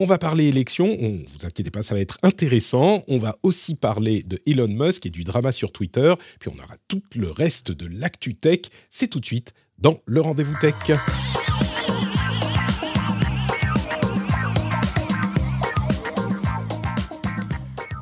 On va parler élections, on, vous inquiétez pas, ça va être intéressant. On va aussi parler de Elon Musk et du drama sur Twitter. Puis on aura tout le reste de l'actu tech. C'est tout de suite dans le rendez-vous tech.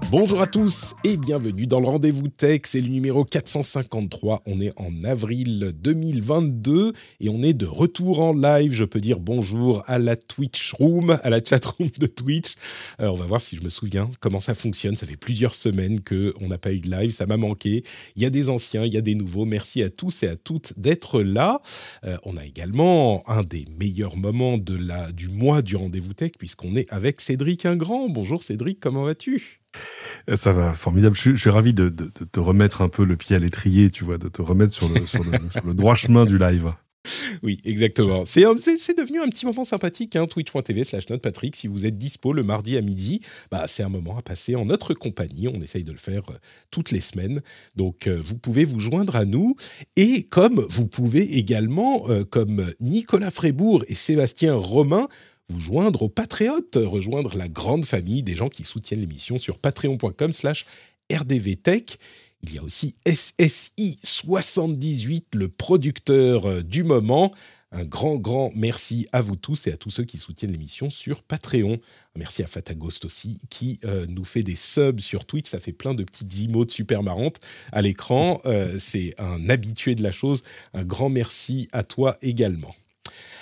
Bonjour à tous et bienvenue dans le rendez-vous tech. C'est le numéro 453. On est en avril 2022 et on est de retour en live. Je peux dire bonjour à la Twitch Room, à la chat room de Twitch. Euh, on va voir si je me souviens comment ça fonctionne. Ça fait plusieurs semaines que on n'a pas eu de live. Ça m'a manqué. Il y a des anciens, il y a des nouveaux. Merci à tous et à toutes d'être là. Euh, on a également un des meilleurs moments de la, du mois du rendez-vous tech puisqu'on est avec Cédric Ingrand. Bonjour Cédric, comment vas-tu? Ça va, formidable. Je suis, je suis ravi de, de, de, te remettre un peu le pied à l'étrier, tu vois, de te remettre sur le, sur le, sur le droit chemin du live. Oui, exactement. C'est devenu un petit moment sympathique, hein, twitch.tv slash notepatrick. Si vous êtes dispo le mardi à midi, bah, c'est un moment à passer en notre compagnie. On essaye de le faire euh, toutes les semaines. Donc, euh, vous pouvez vous joindre à nous. Et comme vous pouvez également, euh, comme Nicolas Frébourg et Sébastien Romain, vous joindre aux patriotes, rejoindre la grande famille des gens qui soutiennent l'émission sur patreon.com slash rdvtech. Il y a aussi SSI 78, le producteur euh, du moment. Un grand, grand merci à vous tous et à tous ceux qui soutiennent l'émission sur Patreon. Merci à Fatagost aussi qui euh, nous fait des subs sur Twitch. Ça fait plein de petites emotes super marrantes à l'écran. Euh, C'est un habitué de la chose. Un grand merci à toi également.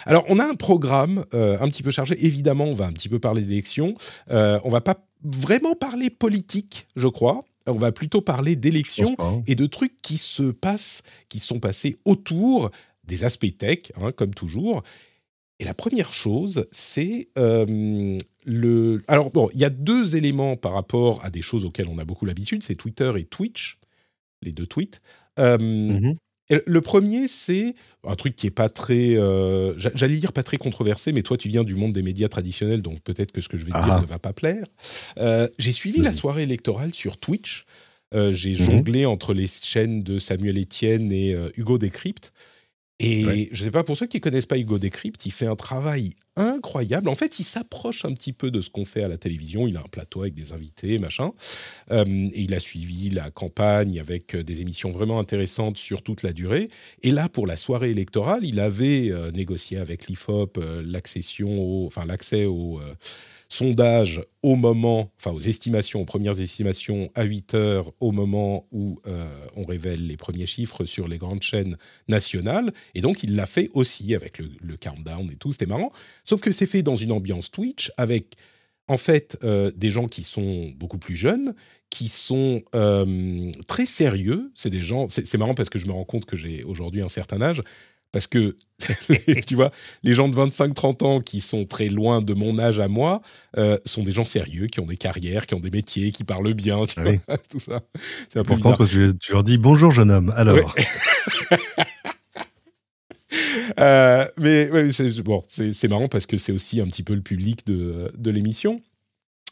Alors, on a un programme euh, un petit peu chargé. Évidemment, on va un petit peu parler d'élections. Euh, on va pas vraiment parler politique, je crois. On va plutôt parler d'élections et de trucs qui se passent, qui sont passés autour des aspects tech, hein, comme toujours. Et la première chose, c'est euh, le. Alors, bon, il y a deux éléments par rapport à des choses auxquelles on a beaucoup l'habitude c'est Twitter et Twitch, les deux tweets. Euh, mm-hmm. Le premier, c'est un truc qui est pas très, euh, j'allais dire pas très controversé, mais toi tu viens du monde des médias traditionnels, donc peut-être que ce que je vais te dire ne va pas plaire. Euh, j'ai suivi la soirée électorale sur Twitch. Euh, j'ai mmh jonglé entre les chaînes de Samuel Etienne et Hugo Décrypte. Et ouais. je ne sais pas, pour ceux qui ne connaissent pas Hugo Décrypte, il fait un travail incroyable. En fait, il s'approche un petit peu de ce qu'on fait à la télévision. Il a un plateau avec des invités, machin. Euh, et il a suivi la campagne avec des émissions vraiment intéressantes sur toute la durée. Et là, pour la soirée électorale, il avait euh, négocié avec l'IFOP euh, l'accession, enfin l'accès au sondage au moment, enfin aux estimations, aux premières estimations à 8 heures au moment où euh, on révèle les premiers chiffres sur les grandes chaînes nationales. Et donc il l'a fait aussi avec le, countdown et tout, c'était marrant. Sauf que c'est fait dans une ambiance Twitch avec en fait euh, des gens qui sont beaucoup plus jeunes, qui sont euh, très sérieux. C'est des gens, c'est marrant parce que je me rends compte que j'ai aujourd'hui un certain âge. Parce que, tu vois, les gens de 25-30 ans qui sont très loin de mon âge à moi euh, sont des gens sérieux, qui ont des carrières, qui ont des métiers, qui parlent bien, tu oui. vois, tout ça. C'est important parce que tu leur dis bonjour jeune homme, alors. Ouais. euh, mais ouais, c'est bon, c'est marrant parce que c'est aussi un petit peu le public de, de l'émission.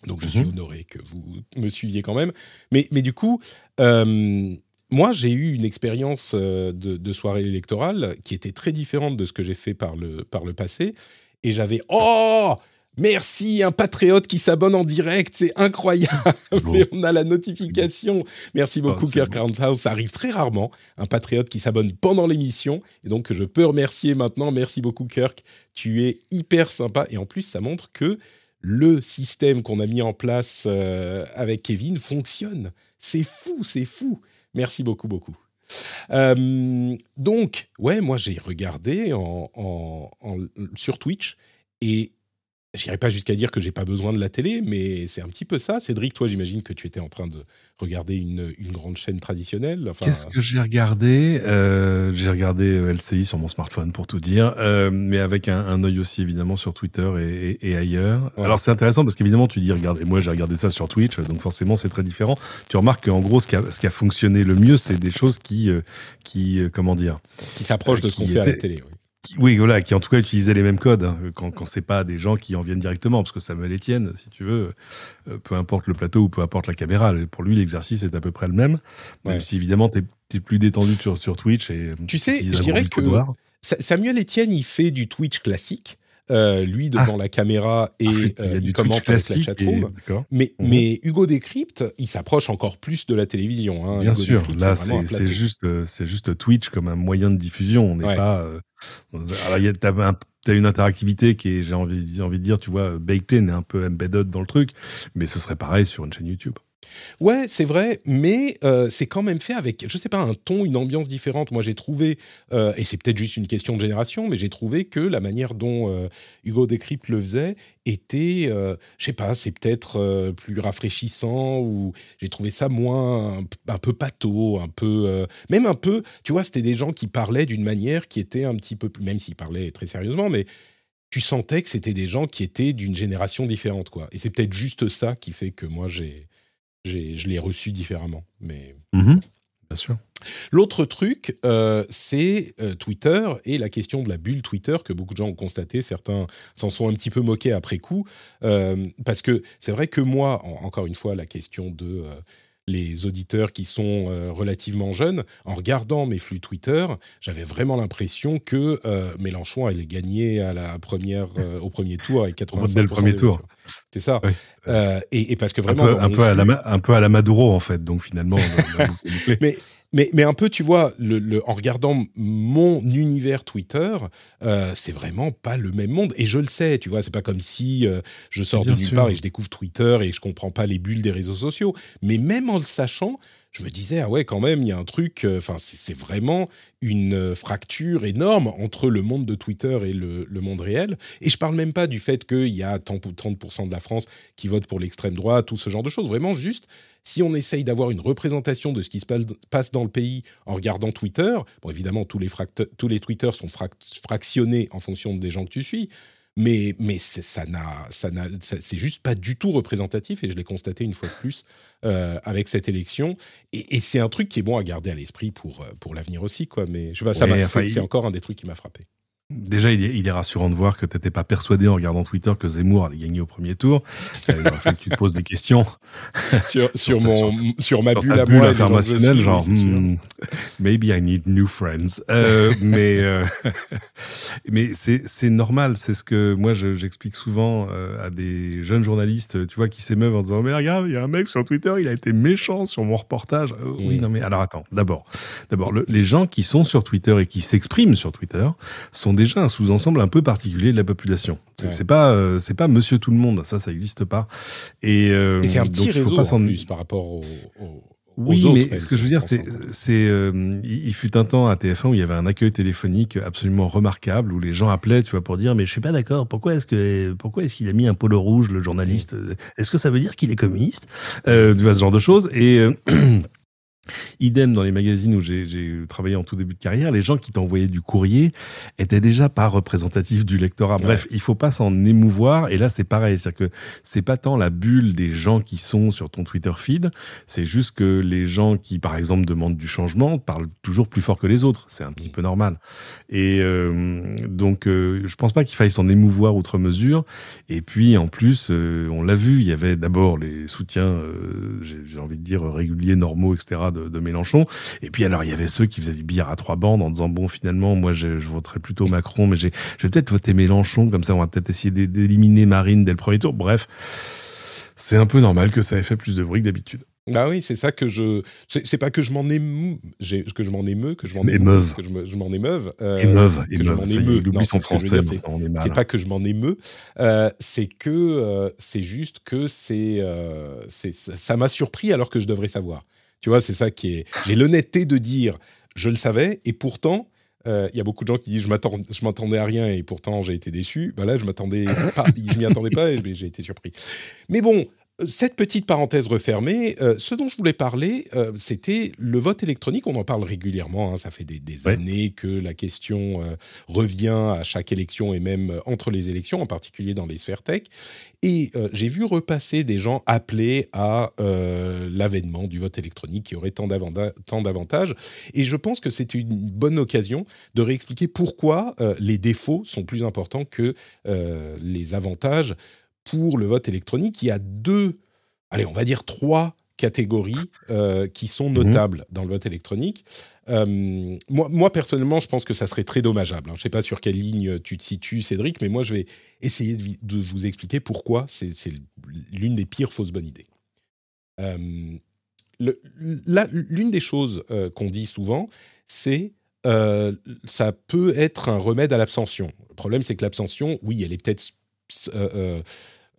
Donc je suis mmh. honoré que vous me suiviez quand même. Mais, mais du coup, euh, moi, j'ai eu une expérience de, de, soirée électorale qui était très différente de ce que j'ai fait par le, par le passé. Et j'avais Oh Merci, un patriote qui s'abonne en direct, c'est incroyable. Bon. on a la notification. Bon. Merci beaucoup, oh, Kirk Roundhouse. Ça arrive très rarement, un patriote qui s'abonne pendant l'émission. Et donc, je peux remercier maintenant. Merci beaucoup, Kirk. Tu es hyper sympa. Et en plus, ça montre que le système qu'on a mis en place euh, avec Kevin fonctionne. C'est fou, c'est fou. Merci beaucoup, beaucoup. Euh, donc, ouais, moi j'ai regardé sur Twitch et J'irai pas jusqu'à dire que j'ai pas besoin de la télé, mais c'est un petit peu ça. Cédric, toi, j'imagine que tu étais en train de regarder une, une grande chaîne traditionnelle. Enfin... Qu'est-ce que j'ai regardé? Euh, J'ai regardé euh, LCI sur mon smartphone, pour tout dire, euh, mais avec un, un œil aussi, évidemment, sur Twitter et, et, et ailleurs. Ouais. Alors, c'est intéressant parce qu'évidemment, tu dis, regardez, moi, j'ai regardé ça sur Twitch, donc forcément, c'est très différent. Tu remarques qu'en gros, ce qui, a, ce qui a fonctionné le mieux, c'est des choses qui, qui comment dire? Qui s'approche de ce qu'on fait à la télé. oui. Qui- oui, voilà, qui en tout cas utilisaient les mêmes codes, hein, quand, quand c'est pas des gens qui en viennent directement, parce que Samuel Etienne, si tu veux, euh, peu importe le plateau ou peu importe la caméra, pour lui l'exercice est à peu près le même, même si évidemment t'es es plus détendu sur, sur Twitch et Tu sais, je dirais que- Samuel Etienne, il fait du Twitch classique. Euh, lui devant la caméra et Ah, euh, il commente avec la chatroom. et- d'accord. Mais, Mhm. mais Hugo Décrypte, il s'approche encore plus de la télévision. hein. Bien Hugo sûr, Décrypte, là c'est juste euh, c'est juste Twitch comme un moyen de diffusion. On n'est Ouais. pas. euh, alors il y a t'as un- t'as une interactivité qui est j'ai envie envie de dire tu vois baked in un peu embedded dans le truc, mais ce serait pareil sur une chaîne YouTube. Ouais, c'est vrai, mais euh, c'est quand même fait avec, je sais pas, un ton, une ambiance différente. Moi, j'ai trouvé, euh, et c'est peut-être juste une question de génération, mais j'ai trouvé que la manière dont euh, Hugo Décrypte le faisait était, je sais pas, c'est peut-être plus rafraîchissant ou j'ai trouvé ça moins un, un peu pâteau, un peu, même un peu, tu vois, c'était des gens qui parlaient d'une manière qui était un petit peu plus, même s'ils parlaient très sérieusement, mais tu sentais que c'était des gens qui étaient d'une génération différente, quoi. Et c'est peut-être juste ça qui fait que moi j'ai- je l'ai reçu différemment. Mais Bien sûr. l'autre truc, euh, c'est euh, Twitter et la question de la bulle Twitter que beaucoup de gens ont constaté. Certains s'en sont un petit peu moqués après coup, euh, parce que c'est vrai que moi, en- encore une fois, la question de les auditeurs qui sont relativement jeunes, en regardant mes flux Twitter, j'avais vraiment l'impression que Mélenchon allait gagner à la première, au premier tour avec 85% Dès le premier tour. C'est ça. Euh, et, et parce que Un vraiment, peu, un, peu à la, un peu à la Maduro en fait, donc finalement. on a- mais, mais, mais un peu, tu vois, le, le- en regardant mon univers Twitter, euh, c'est vraiment pas le même monde. Et je le sais, tu vois, c'est pas comme si euh, je sors Bien de nulle part et je découvre Twitter et je comprends pas les bulles des réseaux sociaux. Mais même en le sachant, je me disais, ah ouais, quand même, il y a un truc, euh, enfin, c'est vraiment une euh, fracture énorme entre le monde de Twitter et le, monde réel. Et je parle même pas du fait qu'il y a tant ou 30% de la France qui vote pour l'extrême droite, tout ce genre de choses. Vraiment, juste, si on essaye d'avoir une représentation de ce qui se passe- dans le pays en regardant Twitter, bon, évidemment, tous les, tous les sont frac- fractionnés en fonction des gens que tu suis. Mais, mais c'est- ça n'a, ça n'a, c'est juste pas du tout représentatif et je l'ai constaté une fois de plus euh, avec cette élection. Et, et c'est un truc qui est bon à garder à l'esprit pour, euh, pour l'avenir aussi, quoi. Mais je sais pas, ça Ouais, m'a- enfin, c'est, il- c'est encore un des trucs qui m'a frappé. Déjà, il est, il est rassurant de voir que tu n'étais pas persuadé en regardant Twitter que Zemmour allait gagner au premier tour. Euh, Il aurait fallu que tu te poses des questions sur, sur, Sur ta- mon, sur sur ma bulle à bulle moi. informationnelle, genre, oui, hmm, maybe I need new friends. Euh, mais euh, mais c'est normal. C'est ce que moi je- j'explique souvent à des jeunes journalistes, tu vois, qui s'émeuvent en disant mais regarde, il y a un mec sur Twitter, il a été méchant sur mon reportage. Euh, Oui, Mm. non mais alors attends. D'abord, d'abord, le- les gens qui sont sur Twitter et qui s'expriment sur Twitter sont déjà un sous-ensemble un peu particulier de la population. C'est Ouais. pas euh, c'est pas Monsieur tout le monde. Ça, ça n'existe pas. Et, euh, Et c'est un petit réseau en plus par rapport aux, aux- oui, autres. mais ce que je veux dire, c'est, euh, il fut un temps à TF1 où il y avait un accueil téléphonique absolument remarquable où les gens appelaient, tu vois, pour dire, mais je suis pas d'accord. Pourquoi est-ce que, pourquoi est-ce qu'il a mis un polo rouge, le journaliste? Est-ce que ça veut dire qu'il est communiste? Euh, Tu vois ce genre de choses. Et euh, Idem dans les magazines où j'ai travaillé en tout début de carrière, les gens qui t'envoyaient du courrier étaient déjà pas représentatifs du lectorat. Bref, il faut pas s'en émouvoir. Et là, c'est pareil, c'est-à-dire que c'est pas tant la bulle des gens qui sont sur ton Twitter feed, c'est juste que les gens qui, par exemple, demandent du changement parlent toujours plus fort que les autres. C'est un petit peu normal. Et euh, donc, euh, je pense pas qu'il faille s'en émouvoir outre mesure. Et puis, en plus, euh, on l'a vu, il y avait d'abord les soutiens, euh, j'ai j'ai envie de dire réguliers, normaux, etc. de, de Mélenchon. Et puis alors, il y avait ceux qui faisaient du billard à trois bandes en disant bon, finalement, moi, je, je voterai plutôt Macron, mais j'ai, je vais peut-être voter Mélenchon, comme ça, on va peut-être essayer d'é- d'éliminer Marine dès le premier tour. Bref, c'est un peu normal que ça ait fait plus de bruit que d'habitude. Bah oui, c'est ça que je. C'est pas que je m'en émeu, que je m'en émeu, que je m'en Émeuve. que je me- je m'en émeuve. euh, émeuve, émeuve. m'en ça y est, émeu. Il oublie Non, son français, c'est- pas que je m'en émeux, euh, c'est que euh, c'est juste que c'est, euh, ça m'a surpris alors que je devrais savoir. Tu vois, c'est ça qui est. J'ai l'honnêteté de dire je le savais et pourtant Il y a beaucoup de gens qui disent je m'attendais à rien et pourtant j'ai été déçu. Ben là, je m'attendais m'y attendais pas et j'ai été surpris. Mais bon, cette petite parenthèse refermée, euh, ce dont je voulais parler, euh, c'était le vote électronique. On en parle régulièrement. Hein. ça fait des, années que la question euh, revient à chaque élection et même entre les élections, en particulier dans les sphères tech. Et j'ai vu repasser des gens appelés à l'avènement du vote électronique qui aurait tant d'avantages. Et je pense que c'est une bonne occasion de réexpliquer pourquoi les défauts sont plus importants que les avantages pour le vote électronique, il y a deux, allez, on va dire trois catégories euh, qui sont mhm. notables dans le vote électronique. Euh, moi, moi, personnellement, je pense que ça serait très dommageable. Hein. Je ne sais pas sur quelle ligne tu te situes, Cédric, mais moi, je vais essayer de, vous expliquer pourquoi c'est l'une des pires fausses bonnes idées. Euh, l'une des choses qu'on dit souvent, c'est ça peut être un remède à l'abstention. Le problème, c'est que l'abstention, oui, elle est peut-être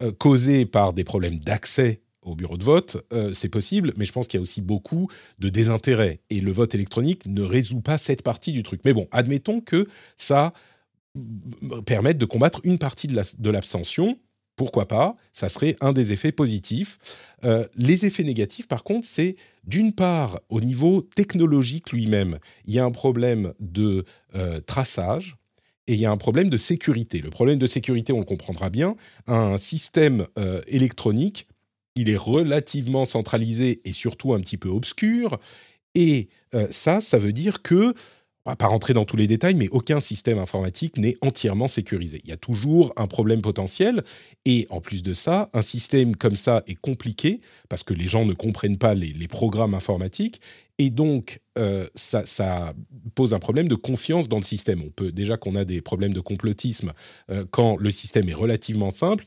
euh, causés par des problèmes d'accès au bureau de vote, euh, c'est possible, mais je pense qu'il y a aussi beaucoup de désintérêt. Et le vote électronique ne résout pas cette partie du truc. Mais bon, admettons que ça permette de combattre une partie de l'abstention. Pourquoi pas? Ça serait un des effets positifs. Euh, les effets négatifs, par contre, c'est d'une part, au niveau technologique lui-même, il y a un problème de traçage et il y a un problème de sécurité. Le problème de sécurité, on le comprendra bien. Un système euh, électronique, il est relativement centralisé et surtout un petit peu obscur. Et euh, ça, ça veut dire que on va pas rentrer dans tous les détails, mais aucun système informatique n'est entièrement sécurisé. Il y a toujours un problème potentiel. Et en plus de ça, un système comme ça est compliqué parce que les gens ne comprennent pas les, programmes informatiques. Et donc, euh, ça, pose un problème de confiance dans le système. On peut déjà qu'on a des problèmes de complotisme euh, quand le système est relativement simple.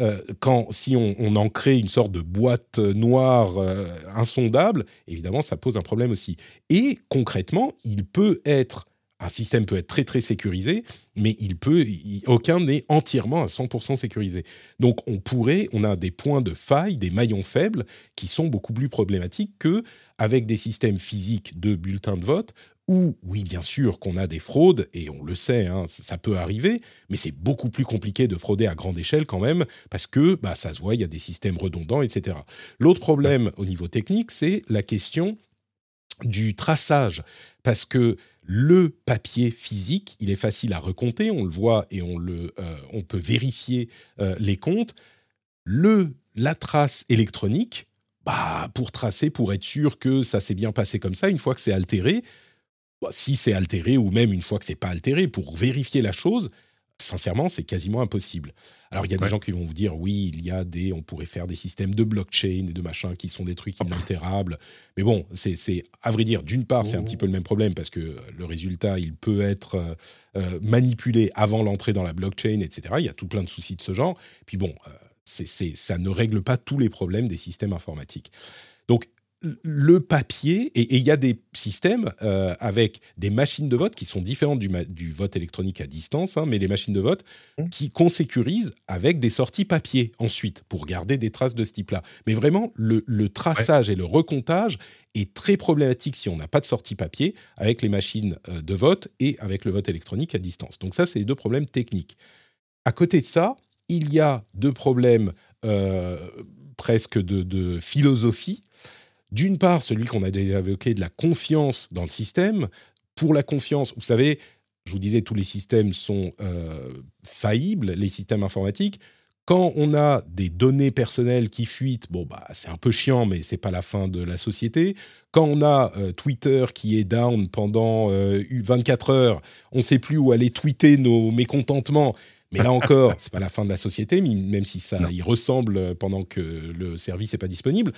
Euh, quand, si on, en crée une sorte de boîte noire euh, insondable, évidemment, ça pose un problème aussi. Et concrètement, il peut être, un système peut être très très sécurisé, mais il peut, aucun n'est entièrement à 100% sécurisé. Donc, on pourrait, on a des points de faille, des maillons faibles qui sont beaucoup plus problématiques que avec des systèmes physiques de bulletins de vote ou oui, bien sûr qu'on a des fraudes, et on le sait, hein, ça peut arriver, mais c'est beaucoup plus compliqué de frauder à grande échelle quand même, parce que bah, ça se voit, il y a des systèmes redondants, etc. L'autre problème au niveau technique, c'est la question du traçage, parce que le papier physique, il est facile à recompter, on le voit et on, le, euh, on peut vérifier euh, les comptes. Le, la trace électronique, bah, pour tracer, pour être sûr que ça s'est bien passé comme ça, une fois que c'est altéré, bah, si c'est altéré ou même une fois que c'est pas altéré, pour vérifier la chose, sincèrement, c'est quasiment impossible. Alors, il y a des gens qui vont vous dire, oui, il y a des, on pourrait faire des systèmes de blockchain et de machin qui sont des trucs inaltérables. Mais bon, c'est, à vrai dire, d'une part, c'est un petit peu le même problème parce que le résultat, il peut être euh, euh, manipulé avant l'entrée dans la blockchain, etc. Il y a tout plein de soucis de ce genre. Puis bon, euh, c'est, ça ne règle pas tous les problèmes des systèmes informatiques. Donc, le papier, et il y a des systèmes euh, avec des machines de vote qui sont différentes du, vote électronique à distance, hein, mais les machines de vote mmh. qui qu'on sécurise avec des sorties papier ensuite pour garder des traces de ce type-là. Mais vraiment, le, traçage et le recomptage est très problématique si on n'a pas de sortie papier avec les machines euh, de vote et avec le vote électronique à distance. Donc ça, c'est les deux problèmes techniques. À côté de ça, il y a deux problèmes euh, presque de philosophie. D'une part, celui qu'on a déjà évoqué de la confiance dans le système. Pour la confiance, vous savez, je vous disais, tous les systèmes sont euh, faillibles, les systèmes informatiques. Quand on a des données personnelles qui fuitent, bon bah c'est un peu chiant, mais c'est pas la fin de la société. Quand on a euh, Twitter qui est down pendant 24 euh, heures, on ne sait plus où aller tweeter nos mécontentements. Mais là encore, c'est pas la fin de la société, même si ça y ressemble pendant que le service n'est pas disponible.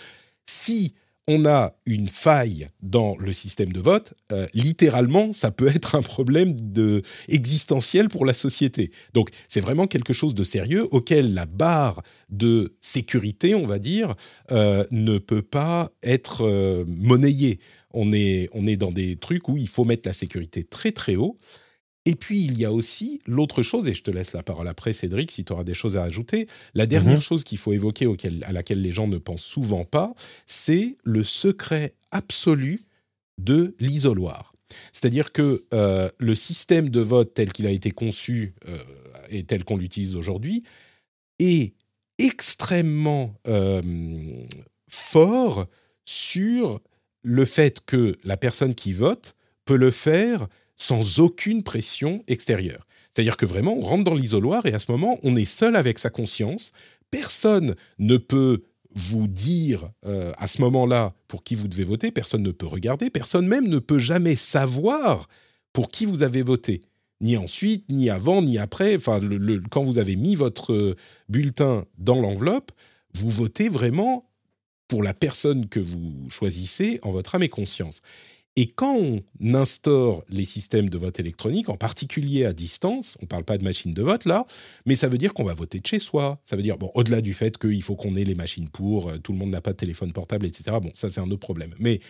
Si on a une faille dans le système de vote, euh, littéralement, ça peut être un problème de, existentiel pour la société. Donc, c'est vraiment quelque chose de sérieux auquel la barre de sécurité, on va dire, euh, ne peut pas être euh, monnayée. On est, on est dans des trucs où il faut mettre la sécurité très très haut. Et puis, il y a aussi l'autre chose, et je te laisse la parole après, Cédric, si tu auras des choses à ajouter. La dernière mhm. chose qu'il faut évoquer, à laquelle les gens ne pensent souvent pas, c'est le secret absolu de l'isoloir. C'est-à-dire que euh, le système de vote tel qu'il a été conçu euh, et tel qu'on l'utilise aujourd'hui est extrêmement euh, fort sur le fait que la personne qui vote peut le faire sans aucune pression extérieure. C'est-à-dire que vraiment, on rentre dans l'isoloir et à ce moment, on est seul avec sa conscience. Personne ne peut vous dire euh, à ce moment-là pour qui vous devez voter, personne ne peut regarder, personne même ne peut jamais savoir pour qui vous avez voté. Ni ensuite, ni avant, ni après. Enfin, quand vous avez mis votre euh, bulletin dans l'enveloppe, vous votez vraiment pour la personne que vous choisissez en votre âme et conscience. Et quand on instaure les systèmes de vote électronique, en particulier à distance, on ne parle pas de machines de vote là, mais ça veut dire qu'on va voter de chez soi. Ça veut dire, bon, au-delà du fait qu'il faut qu'on ait les machines pour, euh, tout le monde n'a pas de téléphone portable, etc. Bon, ça c'est un autre problème. Mais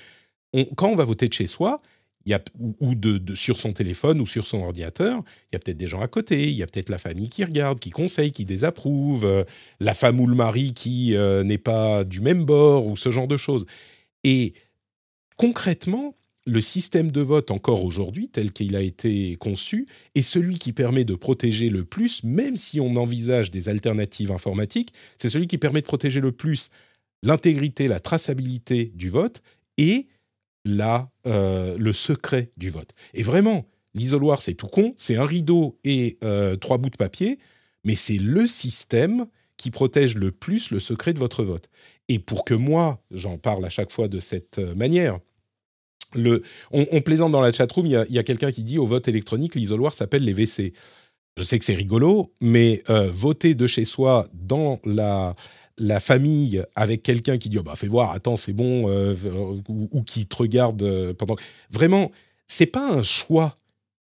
quand on va voter de chez soi, y a, ou, de, sur son téléphone ou sur son ordinateur, il y a peut-être des gens à côté, il y a peut-être la famille qui regarde, qui conseille, qui désapprouve, euh, la femme ou le mari qui euh, n'est pas du même bord ou ce genre de choses. Et concrètement, le système de vote encore aujourd'hui, tel qu'il a été conçu, est celui qui permet de protéger le plus, même si on envisage des alternatives informatiques, c'est celui qui permet de protéger le plus l'intégrité, la traçabilité du vote et la, euh, le secret du vote. Et vraiment, l'isoloir, c'est tout con, c'est un rideau et euh, trois bouts de papier, mais c'est le système qui protège le plus le secret de votre vote. Et pour que moi, j'en parle à chaque fois de cette euh, manière, on, plaisante dans la chatroom, il y a, quelqu'un qui dit au vote électronique, l'isoloir s'appelle les WC. Je sais que c'est rigolo, mais euh, voter de chez soi dans la, la famille avec quelqu'un qui dit oh bah fais voir, attends c'est bon, euh, ou, qui te regarde euh, pendant. Vraiment, c'est pas un choix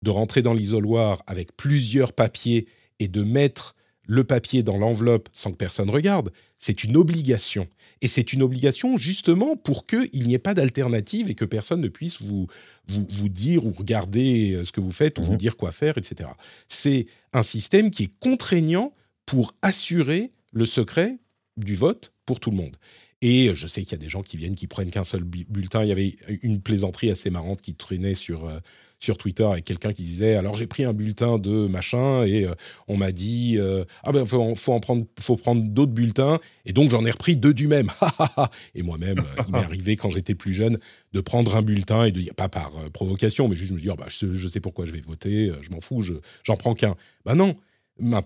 de rentrer dans l'isoloir avec plusieurs papiers et de mettre le papier dans l'enveloppe sans que personne regarde. C'est une obligation. Et c'est une obligation justement pour qu'il n'y ait pas d'alternative et que personne ne puisse vous, vous, dire ou regarder euh, ce que vous faites ou vous mhm. dire quoi faire, etc. C'est un système qui est contraignant pour assurer le secret du vote pour tout le monde. Et je sais qu'il y a des gens qui viennent, qui prennent qu'un seul bulletin. Il y avait une plaisanterie assez marrante qui traînait sur, euh, sur Twitter avec quelqu'un qui disait alors j'ai pris un bulletin de machin et euh, on m'a dit euh, ah ben faut, faut en prendre faut prendre d'autres bulletins et donc j'en ai repris deux du même et moi-même il m'est arrivé quand j'étais plus jeune de prendre un bulletin et de dire pas par provocation mais juste me dire bah, je, sais pourquoi je vais voter je m'en fous j'en prends qu'un bah non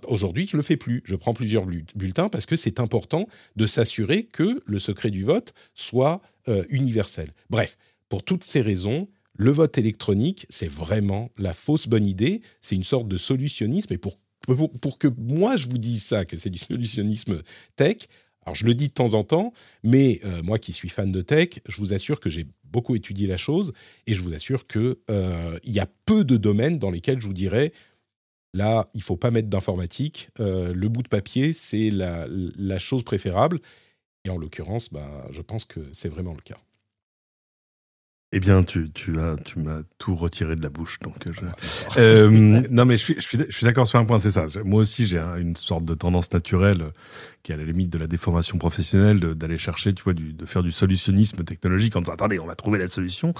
Aujourd'hui, je ne le fais plus. Je prends plusieurs bulletins parce que c'est important de s'assurer que le secret du vote soit euh, universel. Bref, pour toutes ces raisons, le vote électronique, c'est vraiment la fausse bonne idée. C'est une sorte de solutionnisme. Et pour, pour, que moi, je vous dise ça, que c'est du solutionnisme tech, alors je le dis de temps en temps, mais euh, moi qui suis fan de tech, je vous assure que j'ai beaucoup étudié la chose et je vous assure qu'il euh, y a peu de domaines dans lesquels je vous dirais Là, il faut pas mettre d'informatique. Euh, le bout de papier, c'est la, chose préférable. Et en l'occurrence, bah, je pense que c'est vraiment le cas. Eh bien, tu, tu as, tu m'as tout retiré de la bouche, donc je... euh, non, mais je suis, je suis, je suis d'accord sur un point, c'est ça. Moi aussi, j'ai une sorte de tendance naturelle qui est à la limite de la déformation professionnelle, d'aller chercher, tu vois, du, de faire du solutionnisme technologique en disant attendez, on va trouver la solution.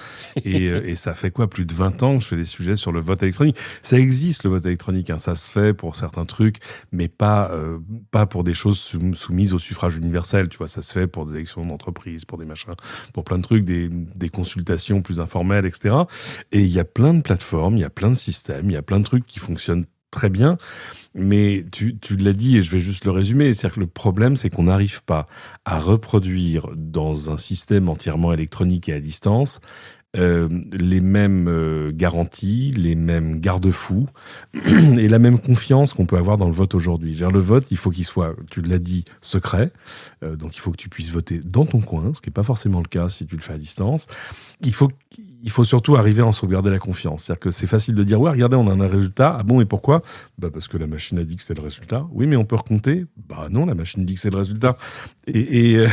et, euh, et, ça fait quoi Plus de 20 ans que je fais des sujets sur le vote électronique? Ça existe le vote électronique, hein, ça se fait pour certains trucs, mais pas euh, pas pour des choses soumises au suffrage universel. Tu vois, ça se fait pour des élections d'entreprise, pour des machins, pour plein de trucs, des, des consultations plus informelle, etc. Et il y a plein de plateformes, il y a plein de systèmes, il y a plein de trucs qui fonctionnent très bien. Mais tu, tu l'as dit et je vais juste le résumer. C'est-à-dire que le problème, c'est qu'on n'arrive pas à reproduire dans un système entièrement électronique et à distance euh, les mêmes euh, garanties, les mêmes garde-fous et la même confiance qu'on peut avoir dans le vote aujourd'hui. Le vote, il faut qu'il soit, tu l'as dit, secret. Euh, donc il faut que tu puisses voter dans ton coin, ce qui n'est pas forcément le cas si tu le fais à distance. Il faut il faut surtout arriver à en sauvegarder la confiance. C'est-à-dire que c'est facile de dire, ouais, regardez, on a un résultat. Ah bon, et pourquoi? Bah Parce que la machine a dit que c'était le résultat. Oui, mais on peut recompter Bah non, la machine dit que c'est le résultat. Et, et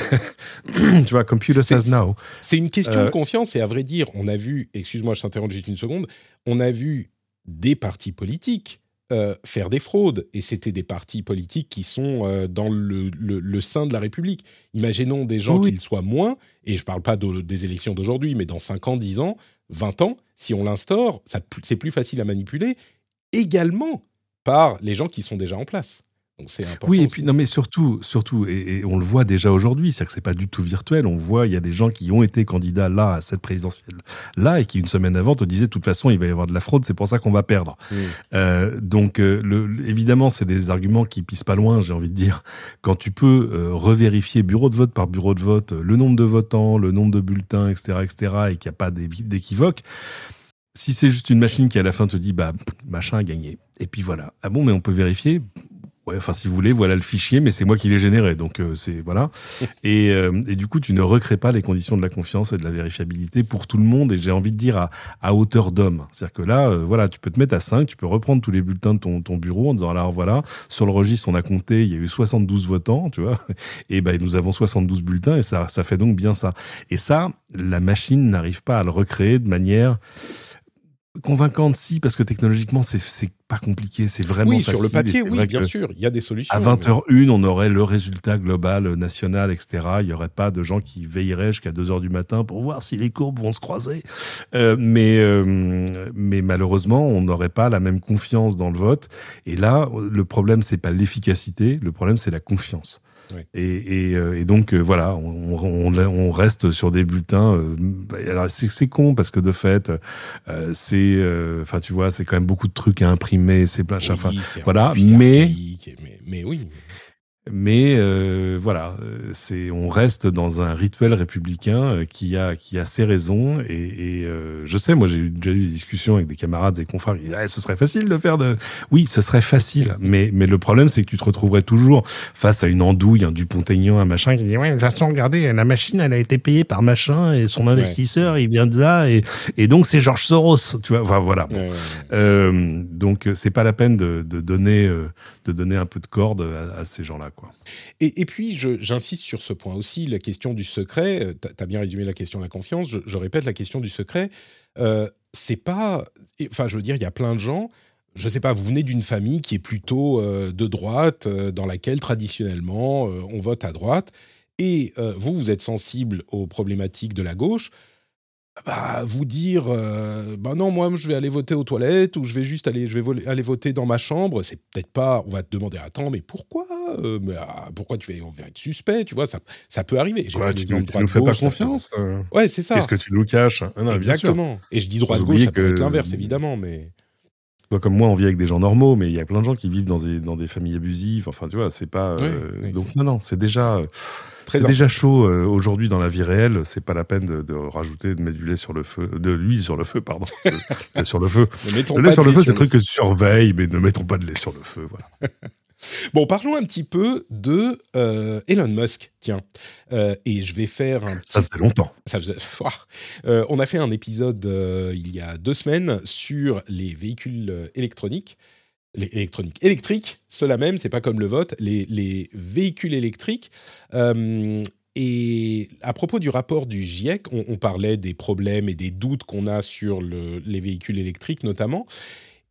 tu vois, computer says now. C'est une question de euh, confiance, et à vrai dire, on a vu, excuse-moi, je t'interromps juste une seconde, on a vu des partis politiques euh, faire des fraudes. Et c'était des partis politiques qui sont euh, dans le, le, sein de la République. Imaginons des gens qu'ils soient moins, et je ne parle pas des élections d'aujourd'hui, mais dans 5 ans, 10 ans, 20 ans, si on l'instaure, c'est plus facile à manipuler, également par les gens qui sont déjà en place. Oui, et puis non, mais surtout, surtout, et, on le voit déjà aujourd'hui, c'est que c'est pas du tout virtuel. On voit, il y a des gens qui ont été candidats là à cette présidentielle là et qui une semaine avant te disaient de toute façon il va y avoir de la fraude, c'est pour ça qu'on va perdre. Euh, donc euh, le, évidemment, c'est des arguments qui pissent pas loin, j'ai envie de dire. Quand tu peux euh, revérifier bureau de vote par bureau de vote le nombre de votants, le nombre de bulletins, etc., etc., et qu'il n'y a pas d'équivoque. Si c'est juste une machine qui à la fin te dit bah machin a gagné et puis voilà ah bon mais on peut vérifier Ouais, enfin si vous voulez, voilà le fichier, mais c'est moi qui l'ai généré, donc euh, c'est voilà. Et, euh, et, du coup, tu ne recrées pas les conditions de la confiance et de la vérifiabilité pour tout le monde. Et j'ai envie de dire à, à hauteur d'homme, c'est-à-dire que là, euh, voilà, tu peux te mettre à 5, tu peux reprendre tous les bulletins de ton, ton bureau en disant alors voilà, sur le registre on a compté, il y a eu 72 votants, tu vois, et ben nous avons 72 bulletins et ça ça fait donc bien ça. Et ça, la machine n'arrive pas à le recréer de manière convaincante si parce que technologiquement c'est pas compliqué c'est vraiment oui sur le papier oui bien sûr il y a des solutions à 20h01 on aurait le résultat global euh, national etc il y aurait pas de gens qui veilleraient jusqu'à 2h du matin pour voir si les courbes vont se croiser. Euh, mais euh, mais malheureusement on n'aurait pas la même confiance dans le vote. Et là le problème c'est pas l'efficacité le problème c'est la confiance et, et, euh, et, donc euh, voilà, on, on, on, reste sur des bulletins. Euh, bah, alors c'est con parce que de fait, c'est, enfin tu vois, c'est quand même beaucoup de trucs à imprimer, c'est plein. Oui, voilà, mais, mais, mais oui. Mais euh, voilà, c'est on reste dans un rituel républicain euh, qui a qui a ses raisons et, et euh, je sais, moi j'ai déjà eu des discussions avec des camarades, des confrères, qui disaient ah, ce serait facile de faire de. Oui, ce serait facile, mais mais le problème c'est que tu te retrouverais toujours face à une andouille, un Dupont-Aignan, un machin qui dit ouais, de toute façon regardez, la machine elle a été payée par machin et son investisseur il vient de là et et donc c'est Georges Soros, tu vois. Enfin voilà. Euh, donc c'est pas la peine de, de donner de donner un peu de corde à, à ces Et, puis, j'insiste sur ce point aussi, la question du secret. Euh, tu as bien résumé la question de la confiance. Je, répète, la question du secret, euh, c'est pas. Enfin, je veux dire, il y a plein de gens. Je sais pas, vous venez d'une famille qui est plutôt euh, de droite, dans laquelle traditionnellement on vote à droite, et vous, vous êtes sensible aux problématiques de la gauche bah, vous dire euh, bah non moi je vais aller voter aux toilettes ou je vais juste aller je vais aller voter dans ma chambre c'est peut-être pas on va te demander attends mais pourquoi euh, mais, ah, pourquoi tu fais on va être suspect tu vois ça ça peut arriver ouais, tu, tu nous fais pas confiance euh. ouais c'est ça qu'est-ce que tu nous caches? Exactement et je dis droite gauche ça peut être l'inverse évidemment mais comme moi, on vit avec des gens normaux, mais il y a plein de gens qui vivent dans des, dans des familles abusives. Enfin, tu vois, c'est pas. donc, non, non, c'est déjà. C'est déjà chaud euh, aujourd'hui dans la vie réelle. C'est pas la peine de, de, rajouter de mettre du lait sur le feu, de l'huile sur le feu, pardon, sur le feu. le lait sur le feu, c'est un truc que tu surveilles, mais ne mettons pas de lait sur le feu. Voilà. Bon, parlons un petit peu de euh, Elon Musk, tiens. Euh, et je vais faire un Ça faisait longtemps. Ça faisait... Euh, on a fait un épisode il y a deux semaines sur les véhicules électroniques électronique. Électrique, cela même, c'est pas comme le vote, les, véhicules électriques. Euh, et à propos du rapport du GIEC, on, parlait des problèmes et des doutes qu'on a sur les véhicules électriques notamment.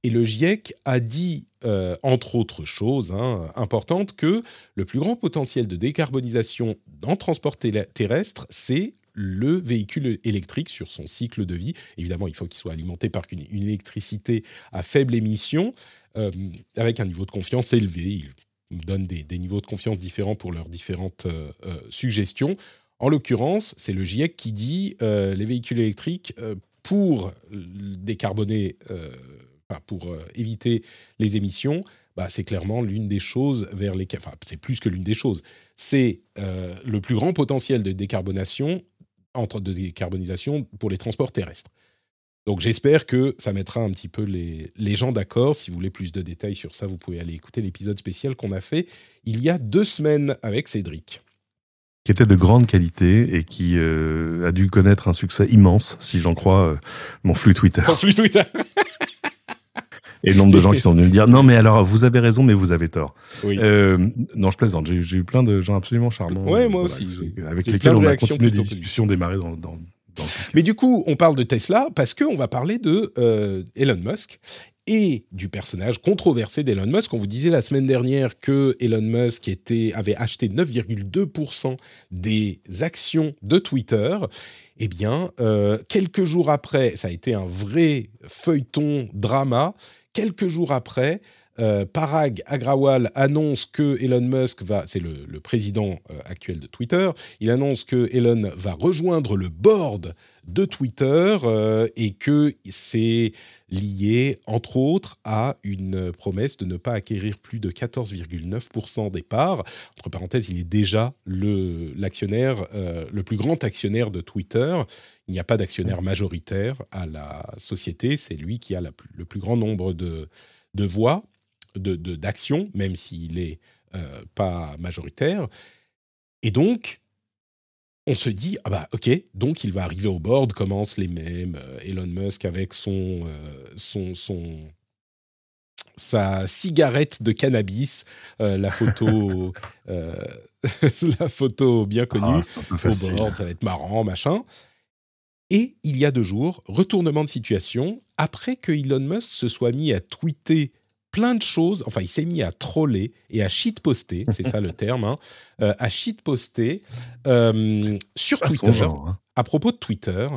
Et le GIEC a dit, euh, entre autres choses hein, importantes, que le plus grand potentiel de décarbonisation dans transport terrestre, c'est le véhicule électrique sur son cycle de vie. Évidemment, il faut qu'il soit alimenté par une, électricité à faible émission, euh, avec un niveau de confiance élevé. Ils donnent des, niveaux de confiance différents pour leurs différentes euh, euh, suggestions. En l'occurrence, c'est le GIEC qui dit les véhicules électriques pour décarboner, pour éviter les émissions, bah, c'est clairement l'une des choses vers lesquelles, enfin c'est plus que l'une des choses, c'est le plus grand potentiel de décarbonation entre de décarbonisation pour les transports terrestres. Donc j'espère que ça mettra un petit peu les, les gens d'accord. Si vous voulez plus de détails sur ça, vous pouvez aller écouter l'épisode spécial qu'on a fait il y a deux semaines avec Cédric. Qui était de grande qualité et qui euh, a dû connaître un succès immense, si j'en crois euh, mon flux Twitter. Mon flux Twitter et le nombre de gens qui sont venus me dire non mais alors vous avez raison mais vous avez tort. Euh, non je plaisante, j'ai eu plein de gens absolument charmants. Ouais moi aussi. Avec lesquels on a continué des discussions démarrées dans, dans, mais du coup, on parle de Tesla parce qu'on va parler de euh, Elon Musk. et du personnage controversé d'Elon Musk. On vous disait la semaine dernière que Elon Musk était, avait acheté 9,2% des actions de Twitter. Eh bien, euh, quelques jours après, ça a été un vrai feuilleton drama. Quelques jours après, euh, Parag Agrawal annonce que Elon Musk va, c'est le, président euh, actuel de Twitter, il annonce que Elon va rejoindre le board de Twitter euh, et que c'est lié entre autres à une promesse de ne pas acquérir plus de 14,9% des parts. Entre parenthèses, il est déjà le, l'actionnaire, le plus grand actionnaire de Twitter. Il n'y a pas d'actionnaire majoritaire à la société, c'est lui qui a le plus grand nombre de, de voix d'action, même s'il n'est euh, pas majoritaire. Et donc, on se dit, ah bah ok, donc il va arriver au board, commence les mêmes, euh, Elon Musk avec son, euh, son, son, sa cigarette de cannabis, la photo, la photo bien connue ah, au board, ça va être marrant, machin. Et il y a deux jours, retournement de situation, après que Elon Musk se soit mis à tweeter plein de choses. Enfin, il s'est mis à troller et à shitposter, c'est ça le terme, hein, euh, à shitposter euh, sur Twitter hein. à propos de Twitter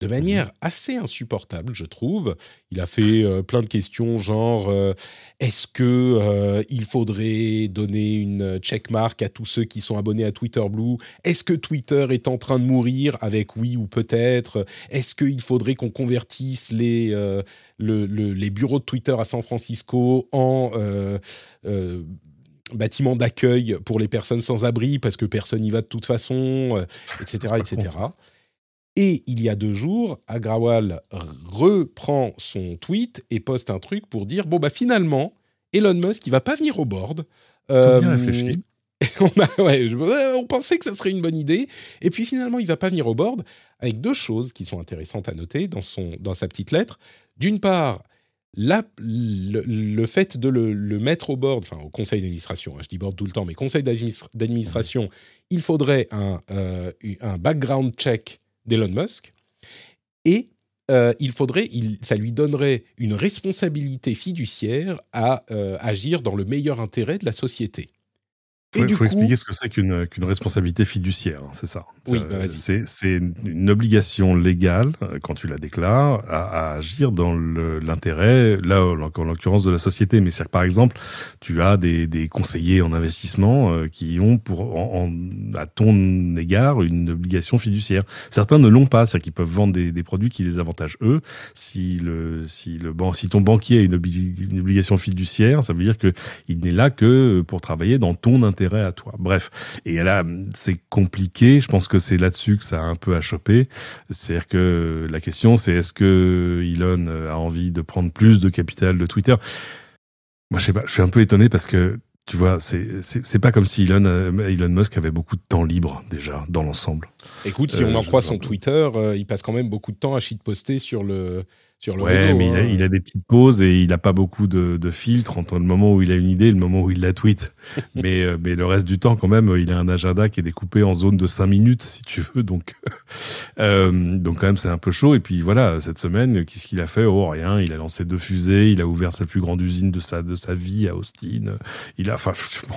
de manière assez insupportable, je trouve. Il a fait euh, plein de questions, genre euh, est-ce que euh, il faudrait donner une checkmark à tous ceux qui sont abonnés à Twitter Blue? Est-ce que Twitter est en train de mourir avec oui ou peut-être? Est-ce qu'il faudrait qu'on convertisse les les bureaux de Twitter à San Francisco en bâtiments d'accueil pour les personnes sans abri parce que personne n'y va de toute façon, etc., etc. Et il y a deux jours, Agrawal reprend son tweet et poste un truc pour dire bon bah finalement Elon Musk il va pas venir au board. Euh, bien réfléchi. On, on, pensait que ça serait une bonne idée. Et puis finalement, il va pas venir au board avec deux choses qui sont intéressantes à noter dans, son, dans sa petite lettre. D'une part, la, le, fait de le, mettre au board, enfin au conseil d'administration, hein, je dis board tout le temps, mais conseil d'administration, il faudrait un, euh, un background check d'Elon Musk. Et euh, il faudrait, il, ça lui donnerait une responsabilité fiduciaire à euh, agir dans le meilleur intérêt de la société. Il faut, expliquer ce que c'est qu'une responsabilité fiduciaire, hein, c'est ça. Oui, bah, c'est une obligation légale, euh, quand tu la déclares, à, agir dans l'intérêt, là, en l'occurrence de la société. Mais c'est par exemple, tu as des, des conseillers en investissement euh, qui ont pour, en, à ton égard une obligation fiduciaire. Certains ne l'ont pas, c'est-à-dire qu'ils peuvent vendre des, des, produits qui les avantagent eux. Si, le, si, le, bon, si ton banquier a une, une obligation fiduciaire, ça veut dire qu'il n'est là que pour travailler dans ton intérêt à toi. Bref. Et là, c'est compliqué. Je pense que c'est là-dessus que ça a un peu à choper. C'est-à-dire que la question, c'est est-ce que Elon a envie de prendre plus de capital de Twitter? Moi, je sais pas. Je suis un peu étonné parce que tu vois, c'est pas comme si Elon Elon Musk avait beaucoup de temps libre déjà dans l'ensemble. Écoute, si on en euh, croit son Twitter, euh, il passe quand même beaucoup de temps à shitposter sur le sur le ouais, mais hein. il, a, des petites pauses et il n'a pas beaucoup de, de filtres entre le moment où il a une idée et le moment où il la tweet. mais, euh, mais le reste du temps, quand même, il a un agenda qui est découpé en zone de 5 minutes, si tu veux. Donc, euh, donc quand même, c'est un peu chaud. Et puis voilà, cette semaine, qu'est-ce qu'il a fait? Oh, rien. Il a lancé deux fusées. Il a ouvert sa plus grande usine de sa, de sa vie à Austin. Il a, enfin, bon.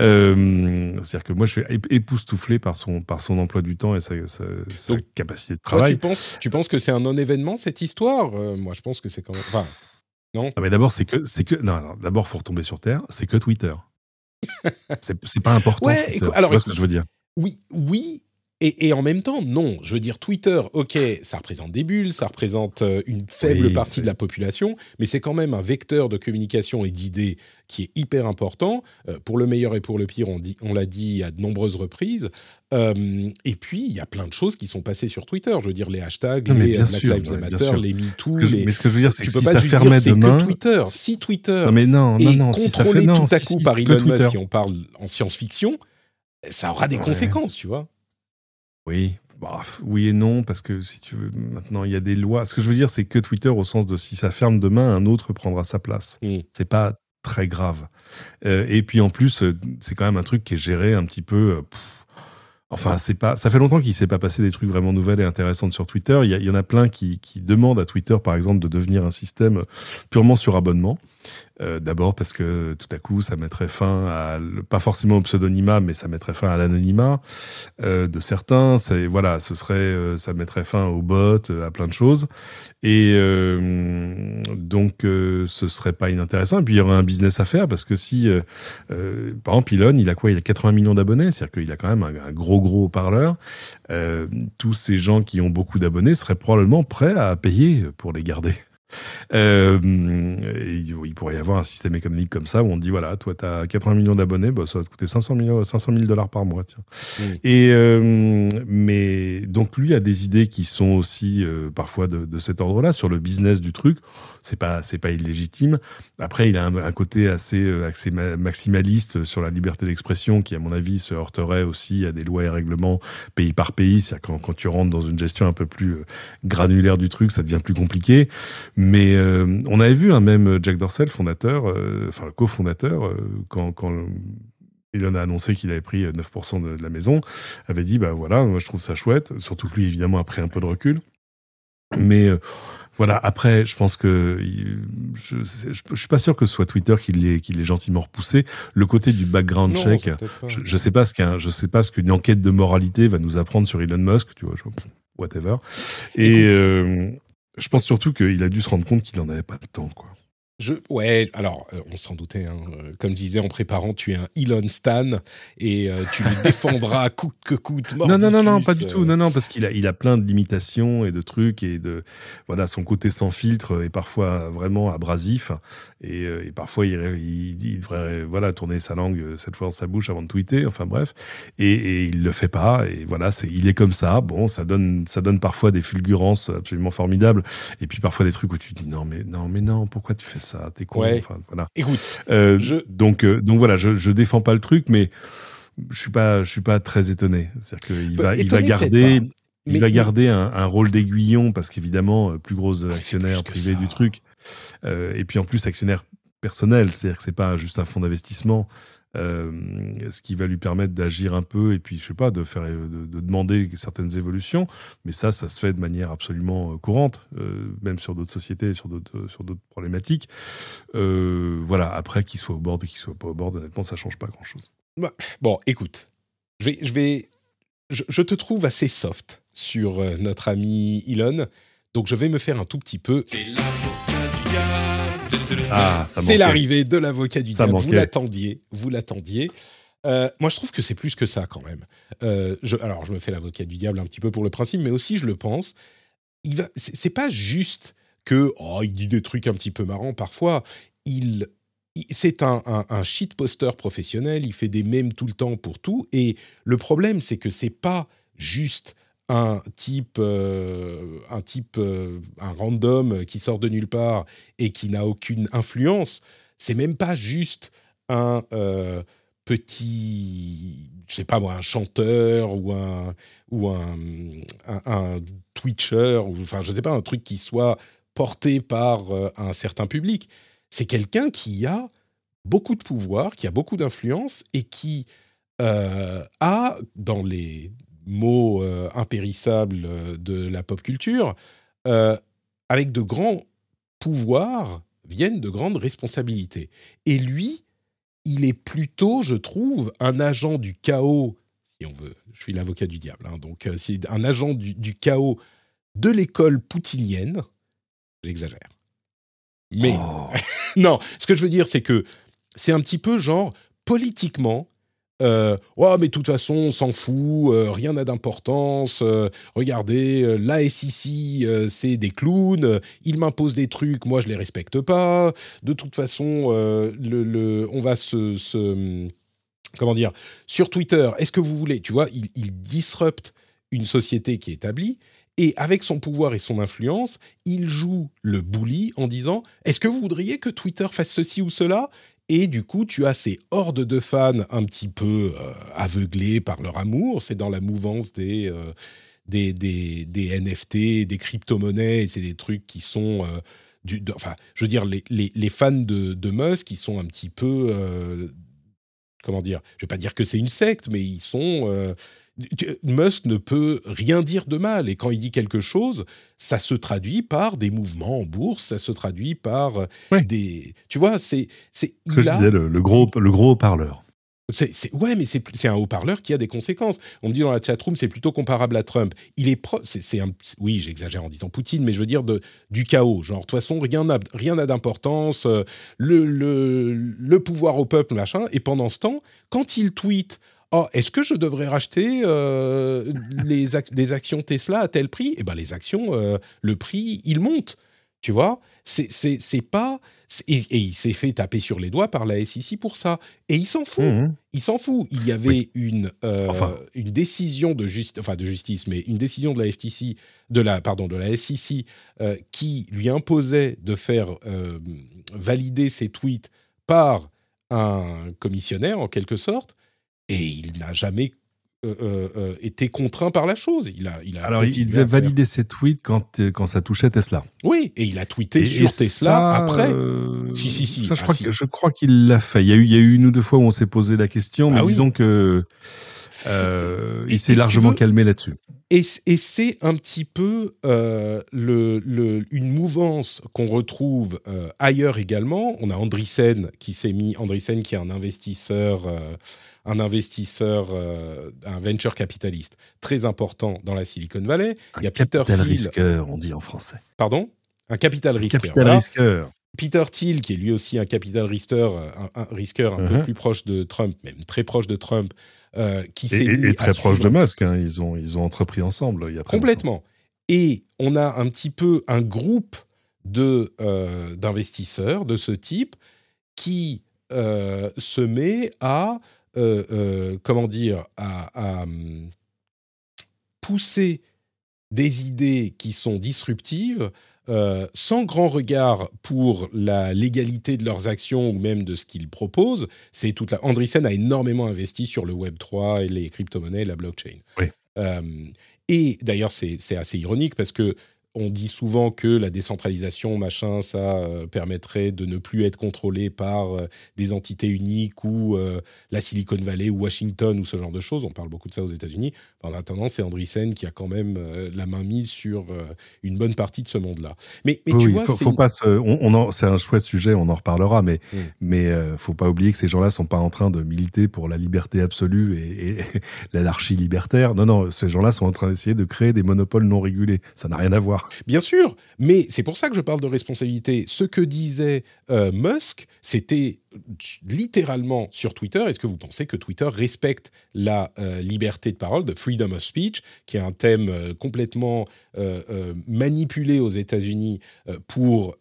euh, c'est-à-dire que moi, je suis époustouflé par son, par son emploi du temps et sa, sa, sa capacité de travail. tu penses, tu penses que c'est un non-événement, cette histoire? Euh, moi, je pense que c'est quand même. Enfin, non? Ah, mais d'abord, c'est que, c'est que, non, d'abord, faut retomber sur terre. C'est que Twitter. c'est pas important. Ouais, alors, tu vois ce que je veux dire? Oui, oui, et, en même temps, non. Je veux dire, Twitter, ok, ça représente des bulles, ça représente euh, une faible partie de la population, mais c'est quand même un vecteur de communication et d'idées qui est hyper important, euh, pour le meilleur et pour le pire, on, dit, on l'a dit à de nombreuses reprises. Euh, et puis, il y a plein de choses qui sont passées sur Twitter. Je veux dire, les hashtags, les Black Lives Matter, les MeToo. Mais ce que je veux dire, c'est que si ça fermait demain... Que Twitter. Si Twitter non, mais non, non, non, est contrôlé tout à coup par Elon Musk, si on parle en science-fiction, ça aura des conséquences, tu vois. Oui, bah, oui et non, parce que si tu veux, maintenant il y a des lois. Ce que je veux dire, c'est que Twitter, au sens de si ça ferme demain, un autre prendra sa place. Mm. C'est pas très grave. Euh, et puis en plus, euh, c'est quand même un truc qui est géré un petit peu. Euh, Enfin, c'est pas. Ça fait longtemps qu'il s'est pas passé des trucs vraiment nouvelles et intéressantes sur Twitter. Il y, y en a plein qui, qui, demandent à Twitter, par exemple, de devenir un système purement sur abonnement. Euh, D'abord parce que tout à coup, ça mettrait fin à pas forcément au pseudonymat, mais ça mettrait fin à l'anonymat euh, de certains. C'est voilà, ce serait, euh, ça mettrait fin aux bots, à plein de choses. Et euh, donc, euh, ce serait pas inintéressant. Et puis, il y aurait un business à faire parce que si, par exemple, Elon, il a quoi? Il a 80 millions d'abonnés, c'est-à-dire qu'il a quand même un, un gros gros parleur. Euh, tous ces gens qui ont beaucoup d'abonnés seraient probablement prêts à payer pour les garder. Euh, il pourrait y avoir un système économique comme ça où on dit voilà, toi, tu as 80 millions d'abonnés, bah, ça va te coûter 500 000, 500 000 dollars par mois. Tiens. Et, euh, mais donc, lui a des idées qui sont aussi euh, parfois de, de cet ordre-là sur le business du truc. C'est pas, c'est pas illégitime. Après, il a un, un côté assez, assez maximaliste sur la liberté d'expression qui, à mon avis, se heurterait aussi à des lois et règlements pays par pays. C'est-à-dire quand, quand tu rentres dans une gestion un peu plus granulaire du truc, ça devient plus compliqué. Mais euh, on avait vu un hein, même Jack Dorsey, le fondateur, euh, enfin le cofondateur, euh, quand, quand Elon a annoncé qu'il avait pris 9% de, de, la maison, avait dit bah voilà, moi je trouve ça chouette. Surtout que lui évidemment a pris un peu de recul. Mais euh, voilà, après, je pense que je, je, je, suis pas sûr que ce soit Twitter qui l'ait qui l'ait gentiment repoussé. Le côté du background non, check, je, je sais pas ce qu'un, je sais pas ce qu'une enquête de moralité va nous apprendre sur Elon Musk, tu vois, whatever. Et euh, je pense surtout qu'il a dû se rendre compte qu'il n'en avait pas le temps, quoi. Je, ouais, alors euh, on s'en doutait. Hein. Euh, comme je disais en préparant, tu es un Elon Stan et euh, tu le défendras coûte que coûte. Non, non, non, non, pas du tout. Non, non, parce qu'il a, il a plein de limitations et de trucs et de voilà, son côté sans filtre est parfois vraiment abrasif et, et parfois il, il, il, devrait voilà tourner sa langue cette fois dans sa bouche avant de tweeter. Enfin bref, et, et il le fait pas. Et voilà, c'est, il est comme ça. Bon, ça donne, ça donne parfois des fulgurances absolument formidables et puis parfois des trucs où tu dis non mais non mais non, pourquoi tu fais ça? Ça, t'es con. Ouais. Enfin, voilà. Écoute, euh, je... donc euh, donc voilà, je je défends pas le truc, mais je suis pas je suis pas très étonné. C'est-à-dire qu'il va il va garder il mais, va garder un, un rôle d'aiguillon parce qu'évidemment plus gros actionnaire privé du truc. Euh, et puis en plus actionnaire personnel, c'est-à-dire que c'est pas juste un fonds d'investissement. Euh, ce qui va lui permettre d'agir un peu et puis je sais pas de faire de, de, demander certaines évolutions. Mais ça ça se fait de manière absolument courante euh, même sur d'autres sociétés sur d'autres sur d'autres problématiques. Euh, voilà. Après qu'il soit au bord et qu'il soit pas au bord honnêtement ça change pas grand chose bah, bon écoute. Je vais je vais je, je te trouve assez soft sur euh, notre ami Elon. Donc je vais me faire un tout petit peu. C'est l'avocat du diable ah, c'est l'arrivée de l'avocat du diable. Vous l'attendiez, vous l'attendiez. Euh, moi, je trouve que c'est plus que ça quand même. Euh, je, alors, je me fais l'avocat du diable un petit peu pour le principe, mais aussi, je le pense. Il va, c'est pas juste que oh, il dit des trucs un petit peu marrants parfois. Il, c'est un, un, un shit poster professionnel. Il fait des mèmes tout le temps pour tout. Et le problème, c'est que c'est pas juste un type, euh, un type, euh, un random qui sort de nulle part et qui n'a aucune influence, c'est même pas juste un euh, petit, je sais pas moi, un chanteur ou un ou un, un, twitcher ou enfin je sais pas un truc qui soit porté par un certain public. C'est quelqu'un qui a beaucoup de pouvoir, qui a beaucoup d'influence et qui a dans les mots euh, impérissables euh, de la pop culture, euh, avec de grands pouvoirs viennent de grandes responsabilités. Et lui, il est plutôt, je trouve, un agent du chaos, si on veut, je suis l'avocat du diable, hein, donc c'est un agent du, du chaos de l'école poutinienne, j'exagère. Mais oh. non, ce que je veux dire, c'est que c'est un petit peu genre, politiquement, oh, mais de toute façon, on s'en fout, euh, rien n'a d'importance. Euh, regardez, euh, la euh, c'est des clowns. ils m'imposent des trucs, moi je les respecte pas. De toute façon, on va se, se, comment dire, sur Twitter. Est-ce que vous voulez, tu vois, il, il disrupte une société qui est établie. Et avec son pouvoir et son influence, il joue le bully en disant Est-ce que vous voudriez que Twitter fasse ceci ou cela? Et du coup, tu as ces hordes de fans un petit peu euh, aveuglés par leur amour. C'est dans la mouvance des, euh, des, des, NFT, des crypto-monnaies. C'est des trucs qui sont. Euh, enfin, je veux dire, les, les, les, fans de, de Musk, qui sont un petit peu. Euh, comment dire Je ne vais pas dire que c'est une secte, mais ils sont. Musk ne peut rien dire de mal. Et quand il dit quelque chose, ça se traduit par des mouvements en bourse, ça se traduit par euh, Ouais. des. Tu vois, c'est. c'est Ce que je disais, le, le gros, le gros parleur. c'est, c'est- ouais, mais c'est, un haut-parleur qui a des conséquences. On me dit dans la chatroom, c'est plutôt comparable à Trump. Il est pro, c'est, c'est un, oui, j'exagère en disant Poutine, mais je veux dire de, du chaos. Genre, de toute façon, rien n'a, rien n'a d'importance. euh, Le, le, le pouvoir au peuple, machin. Et pendant ce temps, quand il tweet, oh, est-ce que je devrais racheter euh, les ac- des actions Tesla à tel prix? Eh ben, les actions, euh, le prix, il monte. Tu vois, c'est, pas. et, et il s'est fait taper sur les doigts par la SEC pour ça. Et il s'en fout. Mhm. Il s'en fout. Il y avait Oui. une, euh, Enfin. une décision de justice, enfin de justice, mais une décision de la FTC, de la, pardon, de la SEC, qui lui imposait de faire valider ses tweets par un commissionnaire, en quelque sorte, et il n'a jamais euh, euh, euh, été contraint par la chose. Il a, il a Alors, il devait valider ses tweets quand, euh, quand ça touchait Tesla. Oui, et il a tweeté Et- sur et Tesla ça, après. euh, Si, si, si. Ça, je Ah, crois, si. que- je crois qu'il l'a fait. Il y, a eu, il y a eu une ou deux fois où on s'est posé la question, mais Ah oui. disons que euh, Et- il s'est si tu largement veux- calmé là-dessus. Et, c'est un petit peu euh, le, le- une mouvance qu'on retrouve euh, ailleurs également. On a Andreessen qui s'est mis, Andreessen qui est un investisseur, euh, un investisseur, euh, un venture capitaliste très important dans la Silicon Valley. Il y a Peter capital Thiel, risqueur, on dit en français. pardon, un capital risqueur. Capital voilà. risqueur. Peter Thiel, qui est lui aussi un capital risqueur, euh, un, un risqueur un peu Mhm. plus proche de Trump, même très proche de Trump, euh, qui Et, s'est et- mis et à très proche de Musk. hein. Ils, ont, ils ont entrepris ensemble il y a très longtemps. Complètement. Et on a un petit peu un groupe de euh, d'investisseurs de ce type qui euh, se met à euh, comment dire à, à, hum, pousser des idées qui sont disruptives euh, sans grand regard pour la légalité de leurs actions ou même de ce qu'ils proposent. C'est toute la. Andreessen a énormément investi sur le Web 3 et les crypto-monnaies et la blockchain. Oui. Euh, et d'ailleurs, c'est c'est assez ironique parce que on dit souvent que la décentralisation, machin, ça euh, permettrait de ne plus être contrôlé par euh, des entités uniques ou euh, la Silicon Valley ou Washington ou ce genre de choses. On parle beaucoup de ça aux États-Unis. En attendant, c'est Andreessen qui a quand même la main mise sur une bonne partie de ce monde-là. Mais, mais Oui, tu oui, vois, faut, pas se, on, on en- c'est un chouette sujet, on en reparlera, mais Mm. mais euh, faut pas oublier que ces gens-là sont pas en train de militer pour la liberté absolue et, et l'anarchie libertaire. Non, non, ces gens-là sont en train d'essayer de créer des monopoles non régulés. Ça n'a rien à voir. Bien sûr, mais c'est pour ça que je parle de responsabilité. Ce que disait euh, Musk, c'était littéralement sur Twitter. Est-ce que vous pensez que Twitter respecte la euh, liberté de parole, de freedom of speech, qui est un thème euh, complètement manipulé aux États-Unis pour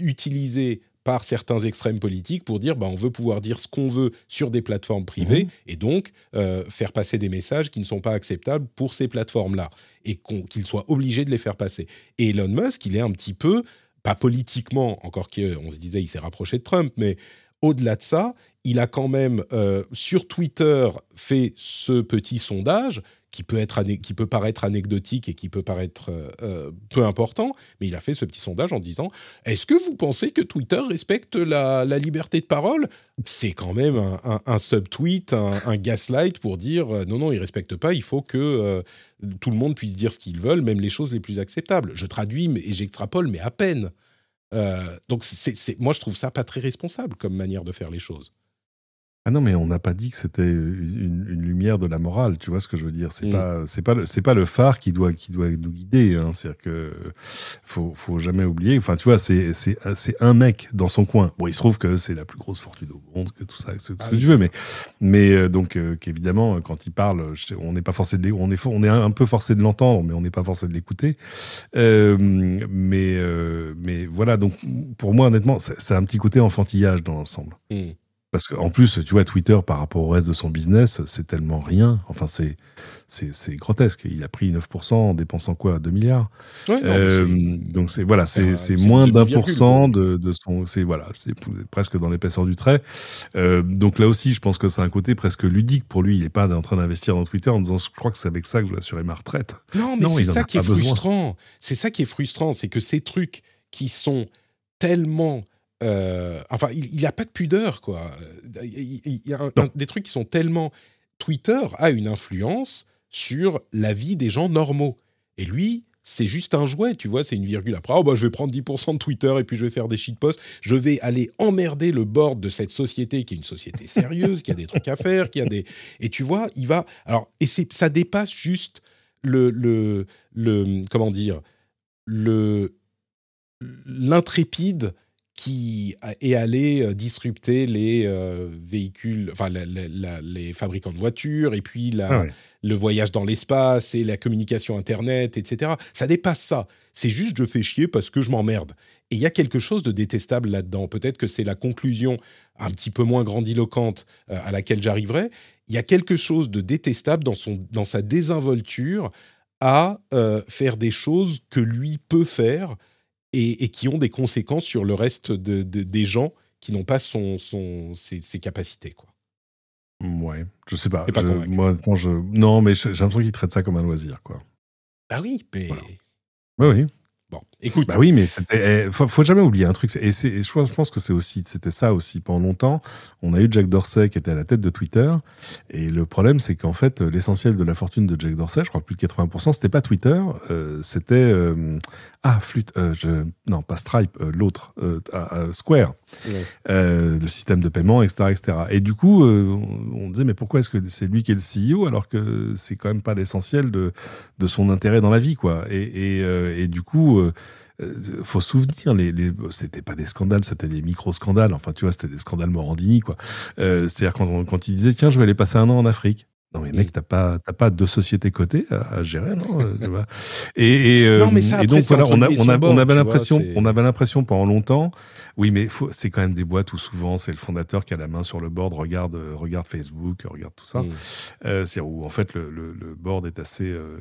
utiliser par certains extrêmes politiques pour dire bah, on veut pouvoir dire ce qu'on veut sur des plateformes privées Mhm. et donc euh, faire passer des messages qui ne sont pas acceptables pour ces plateformes-là et qu'ils soient obligés de les faire passer. Et Elon Musk, il est un petit peu, pas politiquement, encore qu'on se disait il s'est rapproché de Trump, mais au-delà de ça, il a quand même euh, sur Twitter fait ce petit sondage qui peut, être qui peut paraître anecdotique et qui peut paraître euh, euh, peu important, mais il a fait ce petit sondage en disant Est-ce que vous pensez que Twitter respecte la, liberté de parole? C'est quand même un, un- un subtweet, un, gaslight pour dire euh, Non, non, il ne respecte pas, il faut que tout le monde puisse dire ce qu'ils veulent, même les choses les plus acceptables. Je traduis mais- et j'extrapole, mais à peine. Donc, moi, je trouve ça pas très responsable comme manière de faire les choses. Ah non, mais on n'a pas dit que c'était une, une lumière de la morale. Tu vois ce que je veux dire C'est Mm. pas, c'est pas, le- c'est pas le phare qui doit, qui doit nous guider. Hein. C'est-à-dire que faut, faut jamais oublier. Enfin, tu vois, c'est, c'est, c'est un mec dans son coin. Bon, il se trouve que c'est la plus grosse fortune au monde, que tout ça, ce, Ah ce que oui, tu veux. Mais, mais euh, donc, euh, qu'évidemment, quand il parle, je- on n'est pas forcé de, on est, for- on est un peu forcé de l'entendre, mais on n'est pas forcé de l'écouter. Euh, mais, euh, mais voilà. Donc, pour moi, honnêtement, c'est, c'est un petit côté enfantillage dans l'ensemble. Hmm. Parce qu'en plus, tu vois, Twitter, par rapport au reste de son business, c'est tellement rien. Enfin, c'est, c'est, c'est grotesque. Il a pris 9% en dépensant quoi 2 milliards? Ouais, non, mais Euh, Donc, c'est, voilà, c'est c'est, moins d'un pour cent de, de son. C'est, voilà, c'est presque dans l'épaisseur du trait. Euh, donc là aussi, je pense que c'est un côté presque ludique pour lui. Il n'est pas en train d'investir dans Twitter en disant je crois que c'est avec ça que je vais assurer ma retraite. Non, mais Non, c'est ça qui est frustrant. C'est ça qui est frustrant, c'est que ces trucs qui sont tellement, euh, enfin, il n'a pas de pudeur, quoi. Il il- y a un- Non. un- des trucs qui sont tellement Twitter a une influence sur la vie des gens normaux. Et lui, c'est juste un jouet, tu vois, c'est une virgule après. Oh, bah, je vais prendre 10% de Twitter et puis je vais faire des shitposts. Je vais aller emmerder le board de cette société qui est une société sérieuse, qui a des trucs à faire, qui a des. Et tu vois, il va. Alors, et ça dépasse juste le, le, le. Comment dire Le. L'intrépide qui est allé euh, disrupter les euh, véhicules, enfin la- la- la- les fabricants de voitures, et puis Ah ouais. le voyage dans l'espace et la communication Internet, etc. Ça dépasse ça. C'est juste je fais chier parce que je m'emmerde. Et il y a quelque chose de détestable là-dedans. Peut-être que c'est la conclusion un petit peu moins grandiloquente euh, à laquelle j'arriverai. Il y a quelque chose de détestable dans, son, dans sa désinvolture à euh, faire des choses que lui peut faire et, et qui ont des conséquences sur le reste de- de- des gens qui n'ont pas son, son, ses, ses capacités. Quoi. Ouais, je sais pas. Je- moi, quand je... Non, mais j'ai l'impression qu'il traite ça comme un loisir, quoi. Ah oui, mais... Voilà. Oui, oui. Bon, écoute. Bah oui, mais c'était. eh, Faut, faut jamais oublier un truc. Et, je pense je pense que c'est aussi, c'était ça aussi pendant longtemps. On a eu Jack Dorsey qui était à la tête de Twitter, et le problème, c'est qu'en fait, l'essentiel de la fortune de Jack Dorsey, je crois plus de 80%, c'était pas Twitter, euh, c'était euh, ah flûte, euh, je non pas Stripe, l'autre, ah, Square, Ouais. le système de paiement, etc., etc. Et du coup, on, disait mais pourquoi est-ce que c'est lui qui est le CEO alors que c'est quand même pas l'essentiel de de son intérêt dans la vie, quoi. Et, et, et du coup, euh, faut souvenir, les, les, c'était pas des scandales, c'était des micro-scandales. Enfin, tu vois, c'était des scandales Morandini, quoi. Euh, C'est-à-dire quand, quand il disait, tiens, je vais aller passer un an en Afrique. Non mais mec, t'as pas t'as pas deux sociétés cotées à, à gérer, non euh, tu vois. Et, et, euh, Non, mais ça, et donc voilà, on, a, on, a- on avait l'impression, on avait l'impression pendant longtemps. Oui, mais c'est quand même des boîtes où souvent c'est le fondateur qui a la main sur le board, regarde euh, regarde Facebook, regarde tout ça. Mm. Euh, c'est où en fait le, le, le board est assez, euh,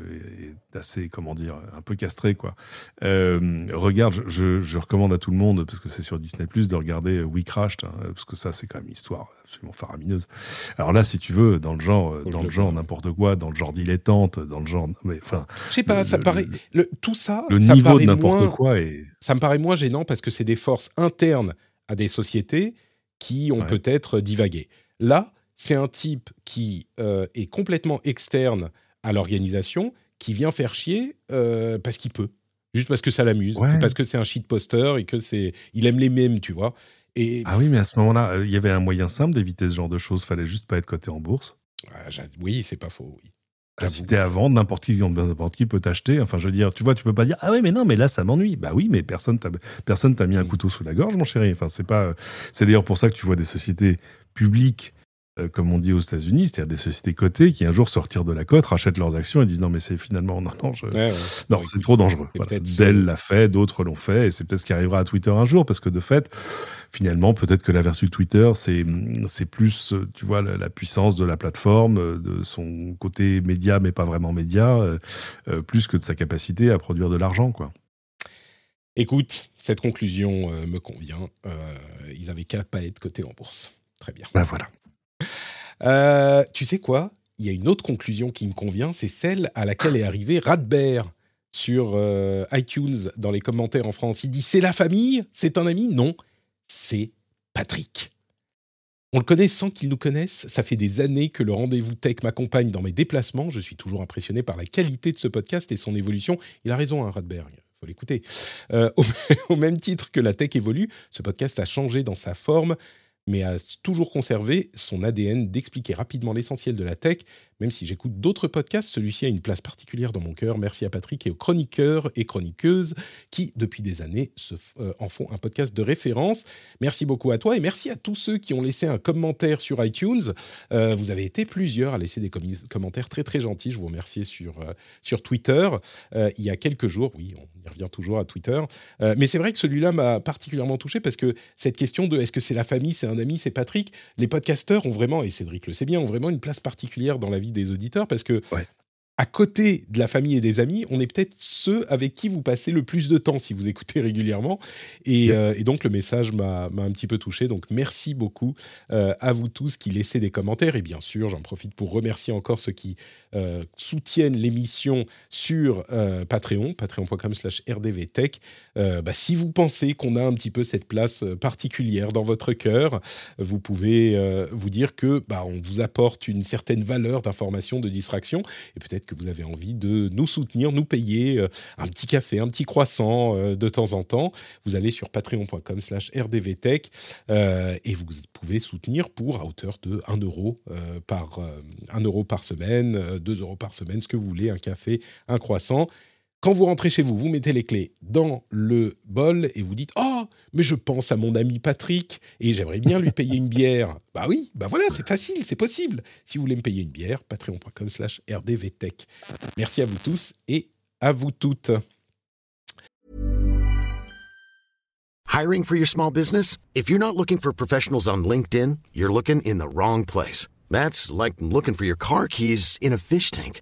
est assez, comment dire, un peu castré quoi. Euh, regarde, je, je, je recommande à tout le monde parce que c'est sur Disney Plus de regarder We Crashed hein, parce que ça c'est quand même une histoire absolument faramineuse. Alors là, si tu veux, dans le genre, que dans le genre n'importe quoi, dans le genre dilettante, dans le genre, mais enfin, Je sais pas, Le- ça le- paraît. le- tout ça, le ça me niveau de paraît n'importe moins- quoi ça me paraît moins gênant parce que c'est des forces internes à des sociétés qui ont Ouais. peut-être divagué. Là, c'est un type qui euh, est complètement externe à l'organisation, qui vient faire chier euh, parce qu'il peut, juste parce que ça l'amuse, Ouais. parce que c'est un shitposter et que c'est, il aime les mêmes, tu vois. Et Ah oui, mais à ce moment-là, euh, il y avait un moyen simple d'éviter ce genre de choses. Fallait juste pas être coté en bourse. Ah, oui, c'est pas faux. Oui. Ah, si J'avoue. t'es à vendre, n'importe qui, n'importe qui peut t'acheter. Enfin, je veux dire, tu vois, tu peux pas dire ah oui, mais non, mais là ça m'ennuie. Bah oui, mais personne t'a personne t'a mis un Mm. couteau sous la gorge, mon chéri. Enfin, c'est pas. C'est d'ailleurs pour ça que tu vois des sociétés publiques. euh, comme on dit aux États-Unis, c'est-à-dire des sociétés cotées qui un jour sortirent de la cote, rachètent leurs actions et disent non mais c'est finalement non non je, Ouais, ouais. non c'est trop dangereux. Voilà. Dell l'a fait, d'autres l'ont fait et c'est peut-être ce qui arrivera à Twitter un jour parce que de fait finalement peut-être que la vertu de Twitter c'est c'est plus euh, tu vois la, la puissance de la plateforme, euh, de son côté média mais pas vraiment média, euh, plus que de sa capacité à produire de l'argent quoi. Écoute, cette conclusion euh, me convient. Euh, ils avaient qu'à pas être cotés en bourse. Très bien. Ben voilà. Tu sais quoi? Il y a une autre conclusion qui me convient, c'est celle à laquelle est arrivé Radbert sur iTunes dans les commentaires en France. Il dit c'est la famille, c'est un ami? Non, c'est Patrick. On le connaît sans qu'il nous connaisse. Ça fait des années que le rendez-vous tech m'accompagne dans mes déplacements. Je suis toujours impressionné par la qualité de ce podcast et son évolution. Il a raison, hein, Radberg. faut l'écouter. Euh, au, au même titre que la tech évolue, ce podcast a changé dans sa forme, mais a toujours conservé son ADN d'expliquer rapidement l'essentiel de la tech. Même si j'écoute d'autres podcasts, celui-ci a une place particulière dans mon cœur. Merci à Patrick et aux chroniqueurs et chroniqueuses qui, depuis des années, se euh, en font un podcast de référence. Merci beaucoup à toi et merci à tous ceux qui ont laissé un commentaire sur iTunes. Euh, vous avez été plusieurs à laisser des commentaires très très gentils. Je vous remercie sur, euh, sur Twitter. Il y a quelques jours, oui, on y revient toujours à Twitter. Mais c'est vrai que celui-là m'a particulièrement touché parce que cette question de est-ce que c'est la famille, c'est un ami, c'est Patrick, les podcasteurs ont vraiment, et Cédric le sait bien, ont vraiment une place particulière dans la vie des auditeurs parce que. À côté de la famille et des amis, on est peut-être ceux avec qui vous passez le plus de temps si vous écoutez régulièrement. Et, euh, et donc le message m'a un petit peu touché. Donc merci beaucoup euh, à vous tous qui laissez des commentaires. Et bien sûr, j'en profite pour remercier encore ceux qui euh, soutiennent l'émission sur Patreon, patreon.com slash rdvtech. Bah, si vous pensez qu'on a un petit peu cette place particulière dans votre cœur, vous pouvez vous dire que bah, on vous apporte une certaine valeur d'information, de distraction, et peut-être que vous avez envie de nous soutenir, nous payer euh, un petit café, un petit croissant euh, de temps en temps. Vous allez sur patreon.com slash rdvtech euh, et vous pouvez soutenir pour à hauteur de 1 euro, par, euh, 1 euro par semaine, euh, 2 euros par semaine, ce que vous voulez, un café, un croissant. Quand vous rentrez chez vous, vous mettez les clés dans le bol et vous dites Oh, mais je pense à mon ami Patrick et j'aimerais bien lui payer une bière. Bah oui, bah voilà, c'est facile, c'est possible. Si vous voulez me payer une bière, patreon.com slash rdvtech. Merci à vous tous et à vous toutes. Hiring for your small business? If you're not looking for professionals on LinkedIn, you're looking in the wrong place. That's like looking for your car keys in a fish tank.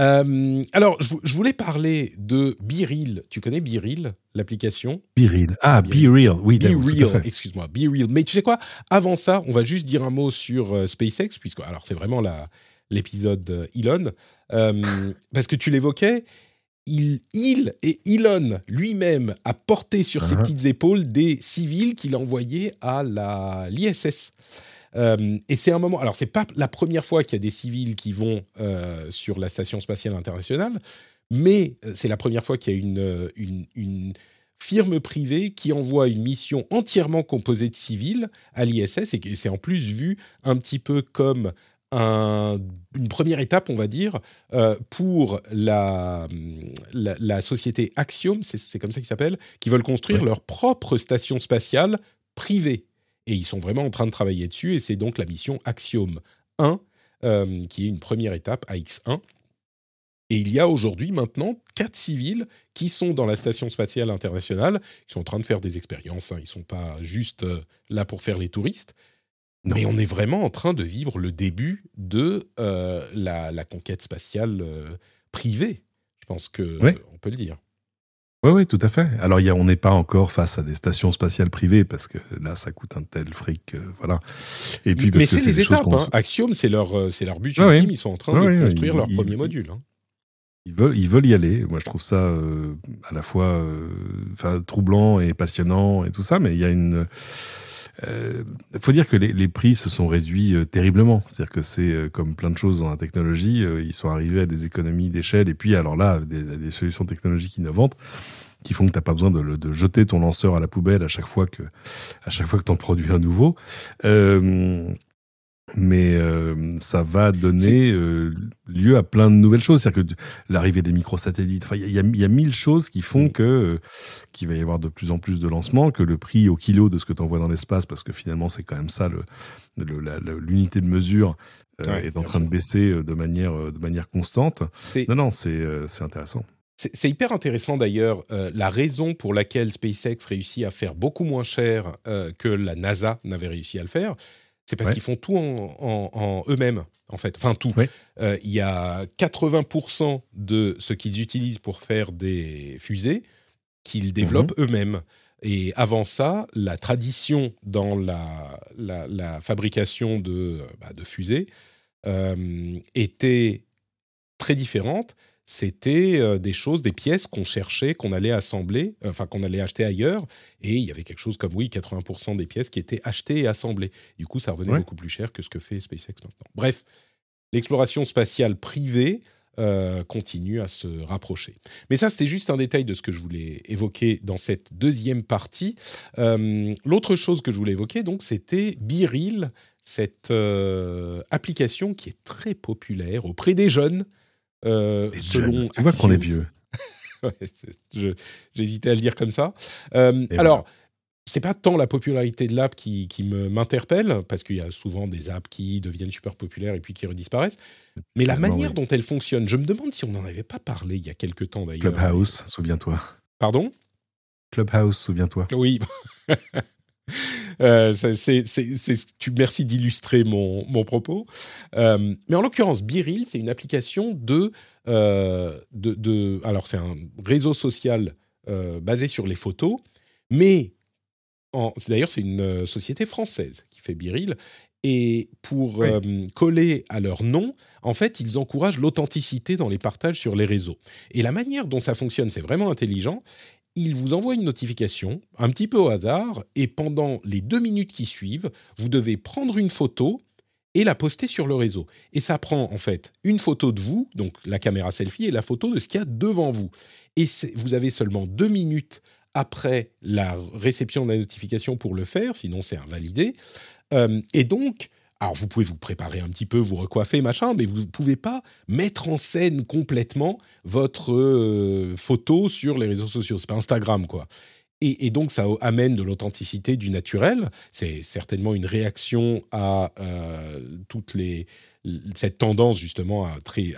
Euh, alors, je, vou- je voulais parler de BeReal. Tu connais BeReal, l'application? Be Real. Ah, Be Bien. Real. Oui, Be d'accord, tout à Real, fait. excuse-moi, Be Real. Mais tu sais quoi? Avant ça, on va juste dire un mot sur euh, SpaceX, puisque alors c'est vraiment l'épisode euh, Elon, Euh, parce que tu l'évoquais. Il, il et Elon lui-même a porté sur ses Uh-huh. petites épaules des civils qu'il a envoyés à la l'ISS. Euh, et c'est un moment. Alors, c'est pas la première fois qu'il y a des civils qui vont euh, sur la station spatiale internationale, mais euh, c'est la première fois qu'il y a une, une, une firme privée qui envoie une mission entièrement composée de civils à l'ISS et c'est en plus vu un petit peu comme un- une première étape, on va dire, euh, pour la, la, la société Axiom, c'est comme ça qu'ils s'appellent, qui veulent construire Ouais. leur propre station spatiale privée. Et ils sont vraiment en train de travailler dessus, et c'est donc la mission Axiom 1, euh, qui est une première étape, AX1. Et il y a aujourd'hui maintenant quatre civils qui sont dans la station spatiale internationale, qui sont en train de faire des expériences. hein. Ils ne sont pas juste euh, là pour faire les touristes. Non. Mais on est vraiment en train de vivre le début de euh, la, la conquête spatiale euh, privée. Je pense que Ouais. on peut le dire. Oui, oui, tout à fait. Alors, il y a, on n'est pas encore face à des stations spatiales privées parce que là, ça coûte un tel fric, euh, voilà. Et puis, parce Mais que c'est les étapes. hein. Axiom, c'est leur, euh, c'est leur but Ah. Ils sont en train Ah de construire ils- leur ils- premier ils- module. hein. Ils veulent, ils veulent y aller. Moi, je trouve ça euh, à la fois euh, enfin, troublant et passionnant et tout ça, mais il y a une. Il faut dire que les, prix se sont réduits euh, terriblement. C'est-à-dire que c'est euh, comme plein de choses dans la technologie, euh, ils sont arrivés à des économies d'échelle et puis alors là, des, des solutions technologiques innovantes qui font que tu n'as pas besoin de jeter ton lanceur à la poubelle à chaque fois que à chaque fois que tu en produis un nouveau. Mais euh, ça va donner euh, lieu à plein de nouvelles choses. C'est-à-dire que l'arrivée des microsatellites, il y, a- il y a mille choses qui font que euh, qu'il va y avoir de plus en plus de lancements, que le prix au kilo de ce que tu envoies dans l'espace, parce que finalement c'est quand même ça le- le- l'unité de mesure Ouais, est en train de baisser de manière de manière constante. Non, non, c'est intéressant. C'est c'est hyper intéressant d'ailleurs euh, la raison pour laquelle SpaceX réussit à faire beaucoup moins cher euh, que la NASA n'avait réussi à le faire. C'est parce Ouais. qu'ils font tout en, en- en eux-mêmes, en fait. Enfin, tout. Ouais. Euh, Il y a 80% de ce qu'ils utilisent pour faire des fusées qu'ils développent Mhm. eux-mêmes. Et avant ça, la tradition dans la, la, la fabrication de, bah, de fusées euh, était très différentes. C'était euh, des choses, des pièces qu'on cherchait, qu'on allait assembler, enfin qu'on allait acheter ailleurs. Et il y avait quelque chose comme, oui, 80% des pièces qui étaient achetées et assemblées. Du coup, ça revenait Ouais. beaucoup plus cher que ce que fait SpaceX maintenant. Bref, l'exploration spatiale privée euh, continue à se rapprocher. Mais ça, c'était juste un détail de ce que je voulais évoquer dans cette deuxième partie. Euh, L'autre chose que je voulais évoquer, donc, c'était Biril, cette euh, application qui est très populaire auprès des jeunes. Euh, selon. Tu vois qu'on est vieux. Ouais, J'hésitais à le dire comme ça. Euh, alors, c'est pas tant la popularité de l'app qui, qui me m'interpelle, parce qu'il y a souvent des apps qui deviennent super populaires et puis qui redisparaissent, mais la manière oui. dont elle fonctionne. Je me demande si on n'en avait pas parlé il y a quelque temps d'ailleurs. Clubhouse, souviens-toi. Pardon? Clubhouse, souviens-toi. Oui. Euh, c'est, tu, merci d'illustrer mon, mon propos. Euh, mais en l'occurrence, Biril, c'est une application de, euh, de, de- Alors, c'est un réseau social basé sur les photos, mais d'ailleurs, c'est une société française qui fait Biril. Et pour Oui. coller à leur nom, en fait, ils encouragent l'authenticité dans les partages sur les réseaux. Et la manière dont ça fonctionne, c'est vraiment intelligent il vous envoie une notification, un petit peu au hasard, et pendant les deux minutes qui suivent, vous devez prendre une photo et la poster sur le réseau. Et ça prend en fait une photo de vous, donc la caméra selfie, et la photo de ce qu'il y a devant vous. Et vous avez seulement deux minutes après la réception de la notification pour le faire, sinon c'est invalidé. Euh, et donc, alors vous pouvez vous préparer un petit peu, vous recoiffer, machin, mais vous ne pouvez pas mettre en scène complètement votre euh, photo sur les réseaux sociaux. C'est pas Instagram, quoi. Et, donc, ça amène de l'authenticité, du naturel. C'est certainement une réaction à euh, cette tendance justement à, très,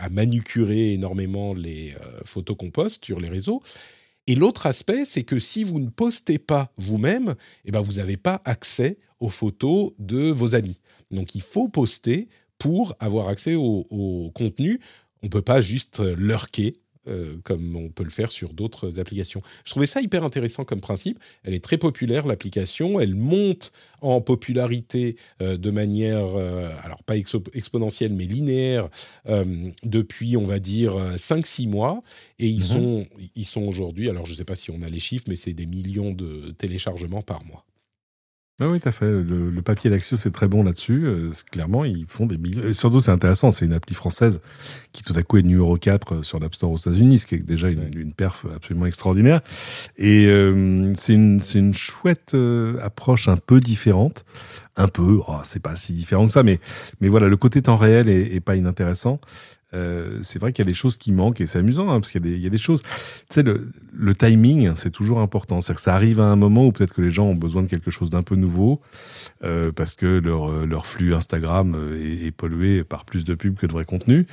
énormément les euh, photos qu'on poste sur les réseaux. Et l'autre aspect, c'est que si vous ne postez pas vous-même, eh ben vous n'avez pas accès aux photos de vos amis. Donc il faut poster pour avoir accès au, au contenu. On ne peut pas juste euh, lurker euh, comme on peut le faire sur d'autres applications. Je trouvais ça hyper intéressant comme principe. Elle est très populaire, l'application. Elle monte en popularité euh, de manière, euh, alors pas exponentielle, mais linéaire, depuis, on va dire, 5-6 mois. Et ils Mhm. sont, ils sont aujourd'hui, alors je ne sais pas si on a les chiffres, mais c'est des millions de téléchargements par mois. Ah oui, tout à fait. Le, le papier d'Axio, c'est très bon là-dessus. Euh, clairement, ils font des millions. Et surtout, c'est intéressant, c'est une appli française qui tout à coup est numéro 4 sur l'App Store aux États-Unis, ce qui est déjà une, Ouais. une perf absolument extraordinaire. Et euh, c'est une, c'est une chouette euh, approche un peu différente. Un peu, oh, c'est pas si différent que ça, mais, mais voilà, le côté temps réel est, est pas inintéressant. Euh, c'est vrai qu'il y a des choses qui manquent et c'est amusant hein, parce qu'il y, a des- il y a des choses. Tu sais, le, le timing, c'est toujours important. C'est que ça arrive à un moment où peut-être que les gens ont besoin de quelque chose d'un peu nouveau euh, parce que leur, euh, leur flux Instagram est, est pollué par plus de pubs que de vrai contenu.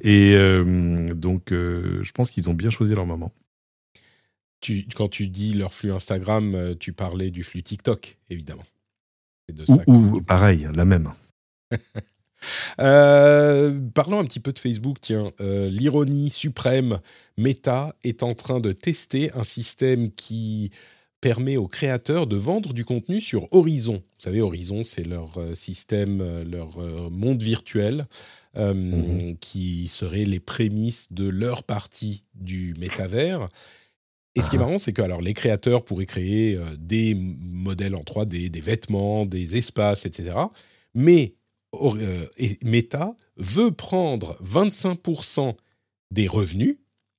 Et euh, donc, je pense qu'ils ont bien choisi leur moment. Tu, quand tu dis leur flux Instagram, tu parlais du flux TikTok, évidemment. De ça ou pareil, la même. Euh, parlons un petit peu de Facebook, tiens. Euh, L'ironie suprême, Meta est en train de tester un système qui permet aux créateurs de vendre du contenu sur Horizon. Vous savez, Horizon, c'est leur euh, système, leur monde virtuel euh, Mhm. qui serait les prémices de leur partie du métavers. Et ce qui est Ah. marrant, c'est que alors, les créateurs pourraient créer euh, des modèles en 3D, des vêtements, des espaces, etc. Mais et Meta veut prendre 25% des revenus,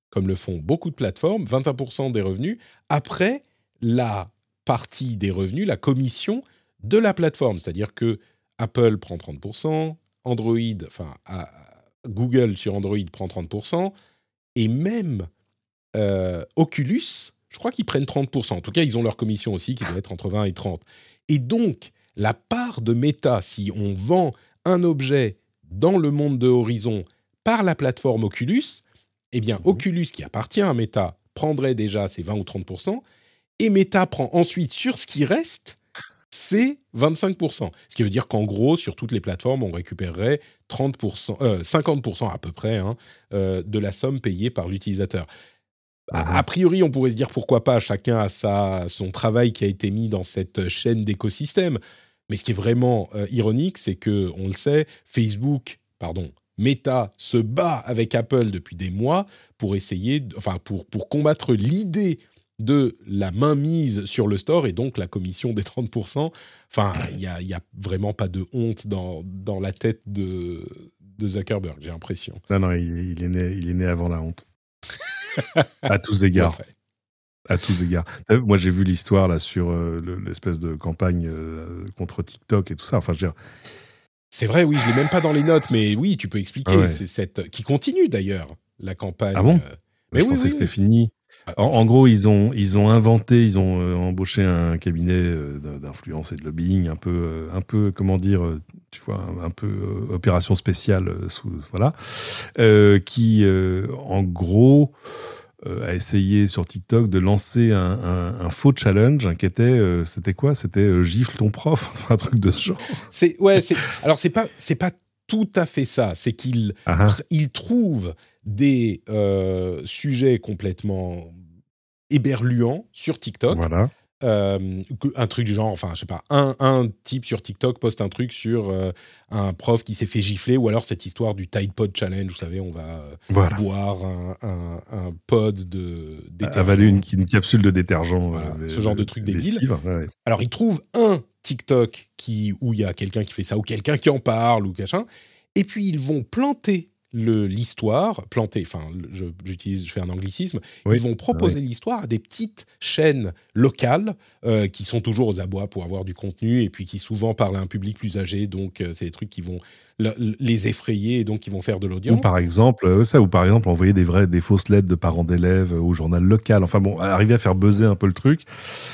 comme le font beaucoup de plateformes, 21% des revenus, après la partie des revenus, la commission de la plateforme. C'est-à-dire que Apple prend 30%, Android, enfin Google sur Android prend 30%, et même euh, Oculus, je crois qu'ils prennent 30%. En tout cas, ils ont leur commission aussi qui doit être entre 20 et 30. Et donc, la part de Meta, si on vend un objet dans le monde de Horizon par la plateforme Oculus, eh bien, Mhm. Oculus, qui appartient à Meta, prendrait déjà ses 20 ou 30%, et Meta prend ensuite sur ce qui reste c'est 25%. Ce qui veut dire qu'en gros, sur toutes les plateformes, on récupérerait 30%, euh, 50% à peu près hein, euh, de la somme payée par l'utilisateur. A, a priori, on pourrait se dire pourquoi pas, chacun a sa, son travail qui a été mis dans cette chaîne d'écosystème. Mais ce qui est vraiment euh, ironique, c'est que, on le sait, Facebook, pardon, Meta se bat avec Apple depuis des mois pour essayer, enfin pour, pour combattre l'idée de la mainmise sur le store et donc la commission des 30%. Enfin, il n'y a, y a vraiment pas de honte dans, dans la tête de, de Zuckerberg, j'ai l'impression. Non, non, il, il est né, il est né avant la honte. à tous égards. Ouais. À tous égards. Moi, j'ai vu l'histoire là sur euh, le- l'espèce de campagne euh, contre TikTok et tout ça. Enfin, je veux dire, C'est vrai, oui, je l'ai même pas dans les notes, mais oui, tu peux expliquer. Ah ouais. C'est cette qui continue d'ailleurs la campagne. Ah bon? euh, je Mais oui, pensais oui, que c'était oui. fini. Ah, En, en gros, ils ont, ils ont inventé, ils ont embauché un cabinet d'in- d'influence et de lobbying, un peu, un peu, comment dire, tu vois, un, un peu opération spéciale, sous, voilà, qui, en gros, a essayé sur TikTok de lancer un, un- un faux challenge hein, qui était, euh, c'était quoi? C'était euh, gifle ton prof, un truc de ce genre. C'est ouais, c'est alors c'est pas c'est pas tout à fait ça. C'est qu'il Ah, ah. il trouve des euh, sujets complètement éberluants sur TikTok. Voilà. Euh, un truc du genre, enfin, je sais pas, un, un type sur TikTok poste un truc sur euh, un prof qui s'est fait gifler, ou alors cette histoire du Tide Pod Challenge, vous savez, on va euh, Voilà. boire un, un- un pod de détergent. Avaler une, une capsule de détergent. Voilà, ce genre de truc débile. ouais. Alors, il trouve un TikTok qui, où il y a quelqu'un qui fait ça, ou quelqu'un qui en parle, ou machin, et puis ils vont planter l'histoire, planter, enfin, je- j'utilise, je fais un anglicisme, Oui. ils vont proposer l'histoire à des petites chaînes locales euh, qui sont toujours aux abois pour avoir du contenu et puis qui souvent parlent à un public plus âgé, donc euh, c'est des trucs qui vont le- les effrayer et donc qui vont faire de Ou l'audience. par exemple, euh, ça, ou par exemple, envoyer des vraies, des fausses lettres de parents d'élèves euh, au journal local. Enfin bon, arriver à faire buzzer un peu le truc,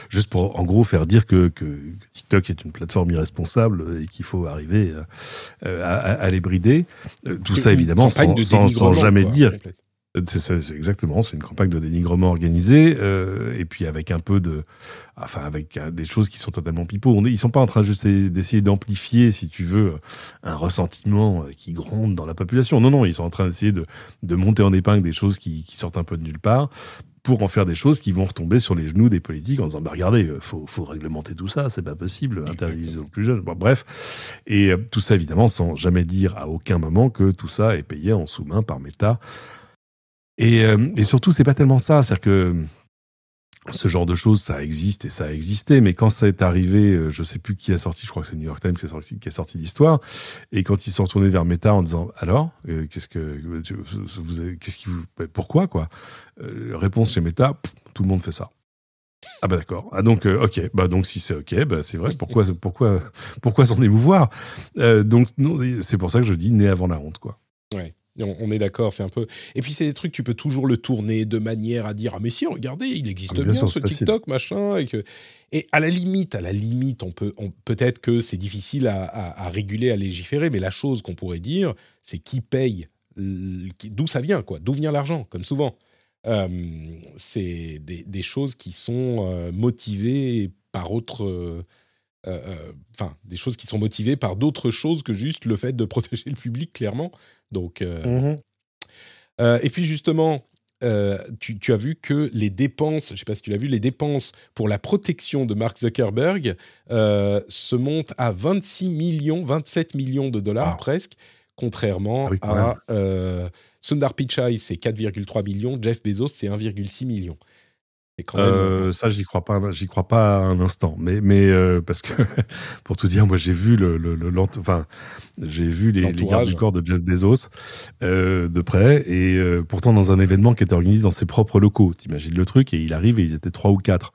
juste pour, en gros, faire dire que, que TikTok est une plateforme irresponsable et qu'il faut arriver euh, à, à- à les brider. Tout ça, évidemment, sans, sans- jamais quoi, dire C'est exactement, c'est une campagne de dénigrement organisée, euh, et puis avec un peu de, enfin avec euh, des choses qui sont totalement pipeaux. On est, ils sont pas en train juste d'essayer d'amplifier, si tu veux, un ressentiment euh, qui gronde dans la population. Non, non, ils sont en train d'essayer de, de monter en épingle des choses qui, qui sortent un peu de nulle part pour en faire des choses qui vont retomber sur les genoux des politiques en disant bah regardez euh, faut faut réglementer tout ça c'est pas possible interdisez aux plus jeunes Bon, bref et euh, tout ça évidemment sans jamais dire à aucun moment que tout ça est payé en sous-main par Meta et, euh, et surtout, c'est pas tellement ça. C'est-à-dire que ce genre de choses, ça existe et ça a existé. Mais quand ça est arrivé, euh, je sais plus qui a sorti, je crois que c'est New York Times qui a sorti, qui a sorti l'histoire. Et quand ils sont retournés vers Meta en disant alors, euh, qu'est-ce que vous qu'est-ce qui vous, pourquoi quoi? Euh, Réponse chez Meta, pff, tout le monde fait ça. Ah bah d'accord. Ah donc euh, ok. Bah donc si c'est ok, bah c'est vrai. Pourquoi pourquoi pourquoi s'en émouvoir Euh, Donc c'est pour ça que je dis né avant la honte quoi. Ouais. On, on est d'accord, c'est un peu. Et puis c'est des trucs, tu peux toujours le tourner de manière à dire ah mais si, regardez, il existe Ah, bien ce facile. TikTok machin et que et à la limite, à la limite, on peut, on- peut-être que c'est difficile à, à- à réguler, à légiférer, mais la chose qu'on pourrait dire, c'est qui paye, d'où ça vient quoi, d'où vient l'argent, comme souvent. Euh, c'est des, des choses qui sont euh, motivées par autre. euh, euh, Enfin, des choses qui sont motivées par d'autres choses que juste le fait de protéger le public, clairement. Donc, euh, euh, et puis justement, euh, tu, tu as vu que les dépenses, je ne sais pas si tu l'as vu, les dépenses pour la protection de Mark Zuckerberg euh, se montent à 26 millions, 27 millions de dollars Wow. presque, contrairement Ah oui, à euh, Sundar Pichai, c'est 4,3 millions, Jeff Bezos, c'est 1,6 million. C'est quand même. Euh, ça, j'y crois pas, un- j'y crois pas un instant. Mais, mais euh, parce que pour tout dire, moi, j'ai vu le, le, le- l'ent- enfin, j'ai vu les, les gardes du corps de Jeff Bezos euh, de près, et pourtant dans un événement qui était organisé dans ses propres locaux. T'imagines le truc, et il arrive et ils étaient trois ou quatre,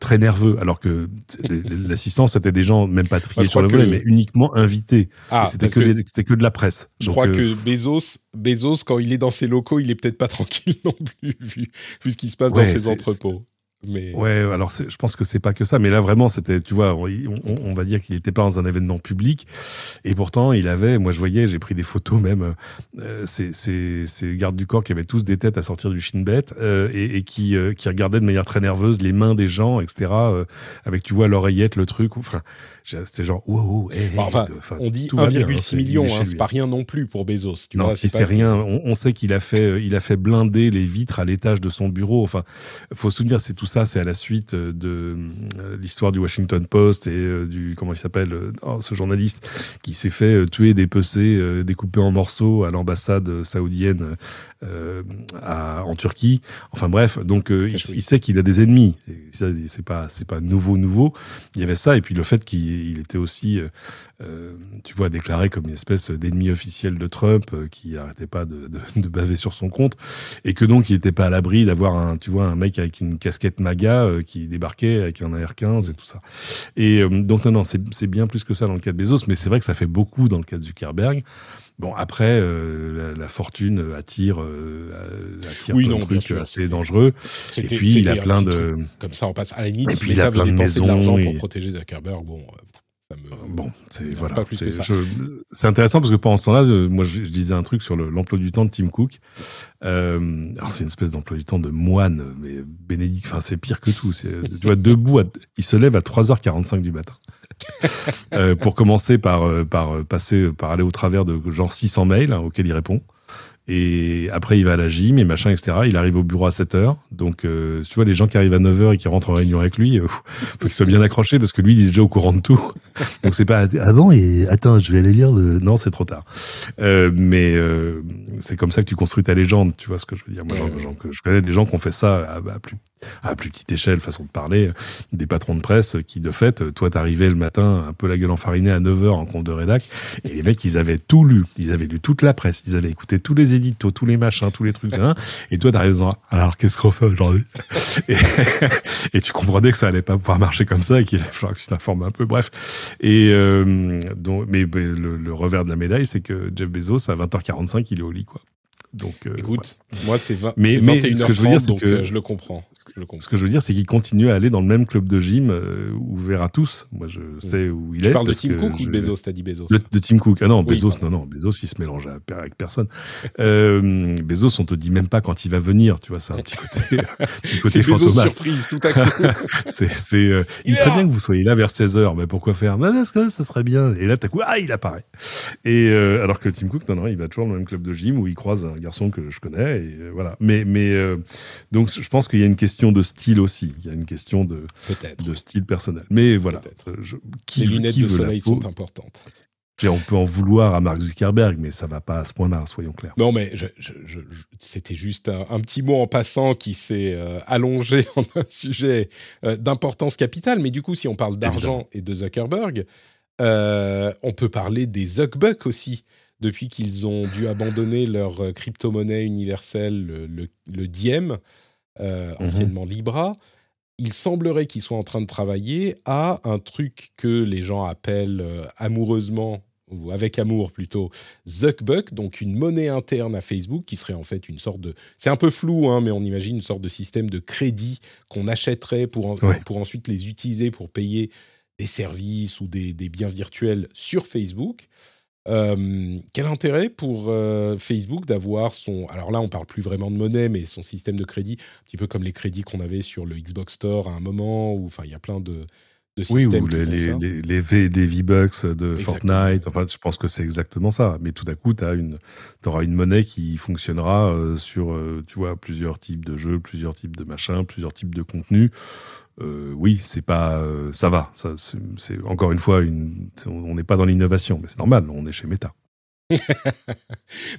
très nerveux, alors que l'assistance c'était des gens même pas triés sur le volet, que- mais uniquement invités. ah, c'était que, que des- c'était que de la presse. je Donc, crois que Bezos, Bezos, quand il est dans ses locaux, il est peut-être pas tranquille non plus, vu, vu ce qui se passe Ouais, dans ses c'est- People. Mais Ouais, alors je pense que c'est pas que ça, mais là vraiment c'était, tu vois, on, on- on va dire qu'il n'était pas dans un événement public, et pourtant il avait, moi je voyais, j'ai pris des photos même, euh, ces, ces, ces gardes du corps qui avaient tous des têtes à sortir du shin bet euh, et, et qui, euh, qui regardaient de manière très nerveuse les mains des gens, etc. avec tu vois l'oreillette, le truc, enfin c'était genre wow, wow hey, Bon, enfin, de- enfin, on dit tout va bien, hein, 1,6 c'est- million, hein, c'est lui. pas rien non plus pour Bezos. Tu non, vois, si c'est rien, on, on sait qu'il a fait, il a fait blinder les vitres à l'étage de son bureau. Enfin, faut se souvenir, c'est tout ça, c'est à la suite de l'histoire du Washington Post et du comment il s'appelle oh, ce journaliste qui s'est fait tuer, dépecer, découper en morceaux à l'ambassade saoudienne en Turquie. Enfin bref, donc il, il, sait qu'il a des ennemis. C'est pas c'est pas nouveau nouveau. Il y avait ça et puis le fait qu'il était aussi euh, tu vois, déclaré comme une espèce d'ennemi officiel de Trump euh, qui arrêtait pas de, de, de, baver sur son compte et que donc il n'était pas à l'abri d'avoir un, tu vois, un mec avec une casquette MAGA euh, qui débarquait avec un AR-15 et tout ça. Et donc non, non, c'est bien plus que ça dans le cas de Bezos, mais c'est vrai que ça fait beaucoup dans le cas de Zuckerberg. Bon, après, la, la, fortune attire, attire oui, non, trucs assez dangereux. Et puis, il a plein de... Comme ça, on passe à la limite. Et puis, il a plein de maisons. de l'argent pour protéger Zuckerberg, bon... Bon, c'est voilà, c'est intéressant parce que pendant ce temps-là, euh, moi, je, disais un truc sur l'emploi du temps de Tim Cook. Euh, alors c'est une espèce d'emploi du temps de moine, mais Bénédicte, enfin c'est pire que tout. Tu vois, debout, il se lève à 3h45 du matin. euh, pour commencer par, euh, par passer, par aller au travers de genre 600 mails hein, auxquels il répond. Et après, il va à la gym et machin, etc. Il arrive au bureau à 7 heures. Donc, euh, tu vois, les gens qui arrivent à 9 heures et qui rentrent en réunion avec lui, euh, faut qu'ils soient bien accrochés parce que lui, il est déjà au courant de tout. Donc, c'est pas, ah bon, et attends, je vais aller lire le, non, c'est trop tard. Euh, mais, euh, c'est comme ça que tu construis ta légende, tu vois ce que je veux dire. Moi, je connais des gens qui ont fait ça à, à plus à plus petite échelle, façon de parler, des patrons de presse qui, de fait, toi, t'arrivais le matin un peu la gueule enfarinée à 9h en compte de rédac, et les mecs, ils avaient tout lu, ils avaient lu toute la presse, ils avaient écouté tous les éditos, tous les machins, tous les trucs, hein, et toi, t'arrives en disant, alors, qu'est-ce qu'on fait aujourd'hui? Et, et, tu comprenais que ça allait pas pouvoir marcher comme ça, et qu'il allait falloir que tu t'informes un peu, bref. Et euh, donc, mais, le, revers de la médaille, c'est que Jeff Bezos, à 20h45, il est au lit, quoi. Donc, euh, Écoute, moi c'est 20, mais, mais 21h30, ce que je veux dire, donc que, euh, je le comprends. Ce que je veux dire, c'est qu'il continue à aller dans le même club de gym euh, ouvert à tous. Moi, je sais où il est. Tu parles de Tim Cook ou de Bezos T'as dit Bezos de, Tim Cook. Ah non, Bezos, non, non. Bezos, il se mélange avec personne. euh, Bezos, on te dit même pas quand il va venir. Tu vois, c'est un petit côté, petit côté fantomas. surprise, tout à coup. c'est, c'est, euh, il serait bien que vous soyez là vers 16 h Mais pourquoi faire? Mais parce que ce serait bien. Et là, t'as coup, ah, il apparaît. Et euh, alors que Tim Cook, non, non, il va toujours dans le même club de gym où il croise un garçon que je connais. Et voilà. Mais, mais donc, je pense qu'il y a une question de style aussi. Il y a une question de, de style personnel. Mais voilà. Je, qui, Les lunettes de soleil sont importantes. Et on peut en vouloir à Mark Zuckerberg, mais ça va pas à ce point-là, soyons clairs. Non, mais c'était juste un, petit mot en passant qui s'est euh, allongé en un sujet euh, d'importance capitale. Mais du coup, si on parle d'argent et de Zuckerberg, euh, on peut parler des Zuckbucks aussi. Depuis qu'ils ont dû abandonner leur crypto-monnaie universelle, le, le, le Diem, euh, mhm. anciennement Libra, il semblerait qu'ils soient en train de travailler à un truc que les gens appellent euh, amoureusement ou avec amour plutôt, Zuckbuck, donc une monnaie interne à Facebook qui serait en fait une sorte de... C'est un peu flou, hein, mais on imagine une sorte de système de crédit qu'on achèterait pour, pour ensuite les utiliser pour payer des services ou des, des biens virtuels sur Facebook. Euh, quel intérêt pour euh, Facebook d'avoir son... Alors là, on parle plus vraiment de monnaie, mais son système de crédit, un petit peu comme les crédits qu'on avait sur le Xbox Store à un moment, où enfin, il y a plein de, de systèmes oui, ou les, les, les, v, des V-Bucks de Fortnite, enfin, je pense que c'est exactement ça. Mais tout à coup, tu une, auras une monnaie qui fonctionnera euh, sur, tu vois, plusieurs types de jeux, plusieurs types de machins, plusieurs types de contenus. Euh, oui, c'est pas, euh, ça va. Ça, c'est encore une fois, une, on n'est pas dans l'innovation, mais c'est normal. On est chez Meta.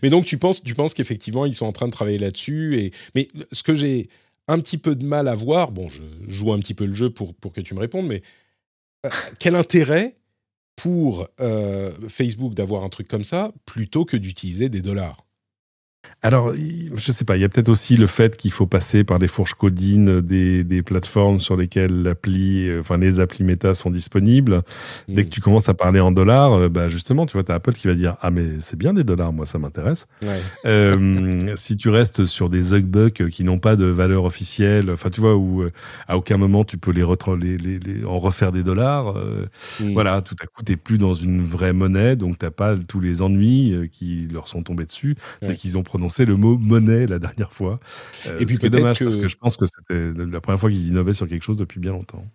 mais donc tu penses, tu penses qu'effectivement ils sont en train de travailler là-dessus. Et mais ce que j'ai un petit peu de mal à voir, bon, je joue un petit peu le jeu pour pour que tu me répondes, mais euh, quel intérêt pour Facebook d'avoir un truc comme ça plutôt que d'utiliser des dollars? Alors, je sais pas, il y a peut-être aussi le fait qu'il faut passer par les fourches codines des, des plateformes sur lesquelles l'appli, euh, enfin les applis méta sont disponibles. Dès que hmm. tu commences à parler en dollars, euh, bah justement, tu vois, t'as Apple qui va dire ah mais c'est bien des dollars, moi ça m'intéresse. Ouais. Euh, si tu restes sur des Zugbucks qui n'ont pas de valeur officielle, enfin tu vois où à aucun moment tu peux les, les, les, les en refaire des dollars. Hmm. Voilà, tout à coup t'es plus dans une vraie monnaie, donc t'as pas tous les ennuis qui leur sont tombés dessus dès qu'ils ont prononcé le mot monnaie la dernière fois. Euh, et puis peut-être dommage parce que je pense que c'était la première fois qu'ils innovaient sur quelque chose depuis bien longtemps.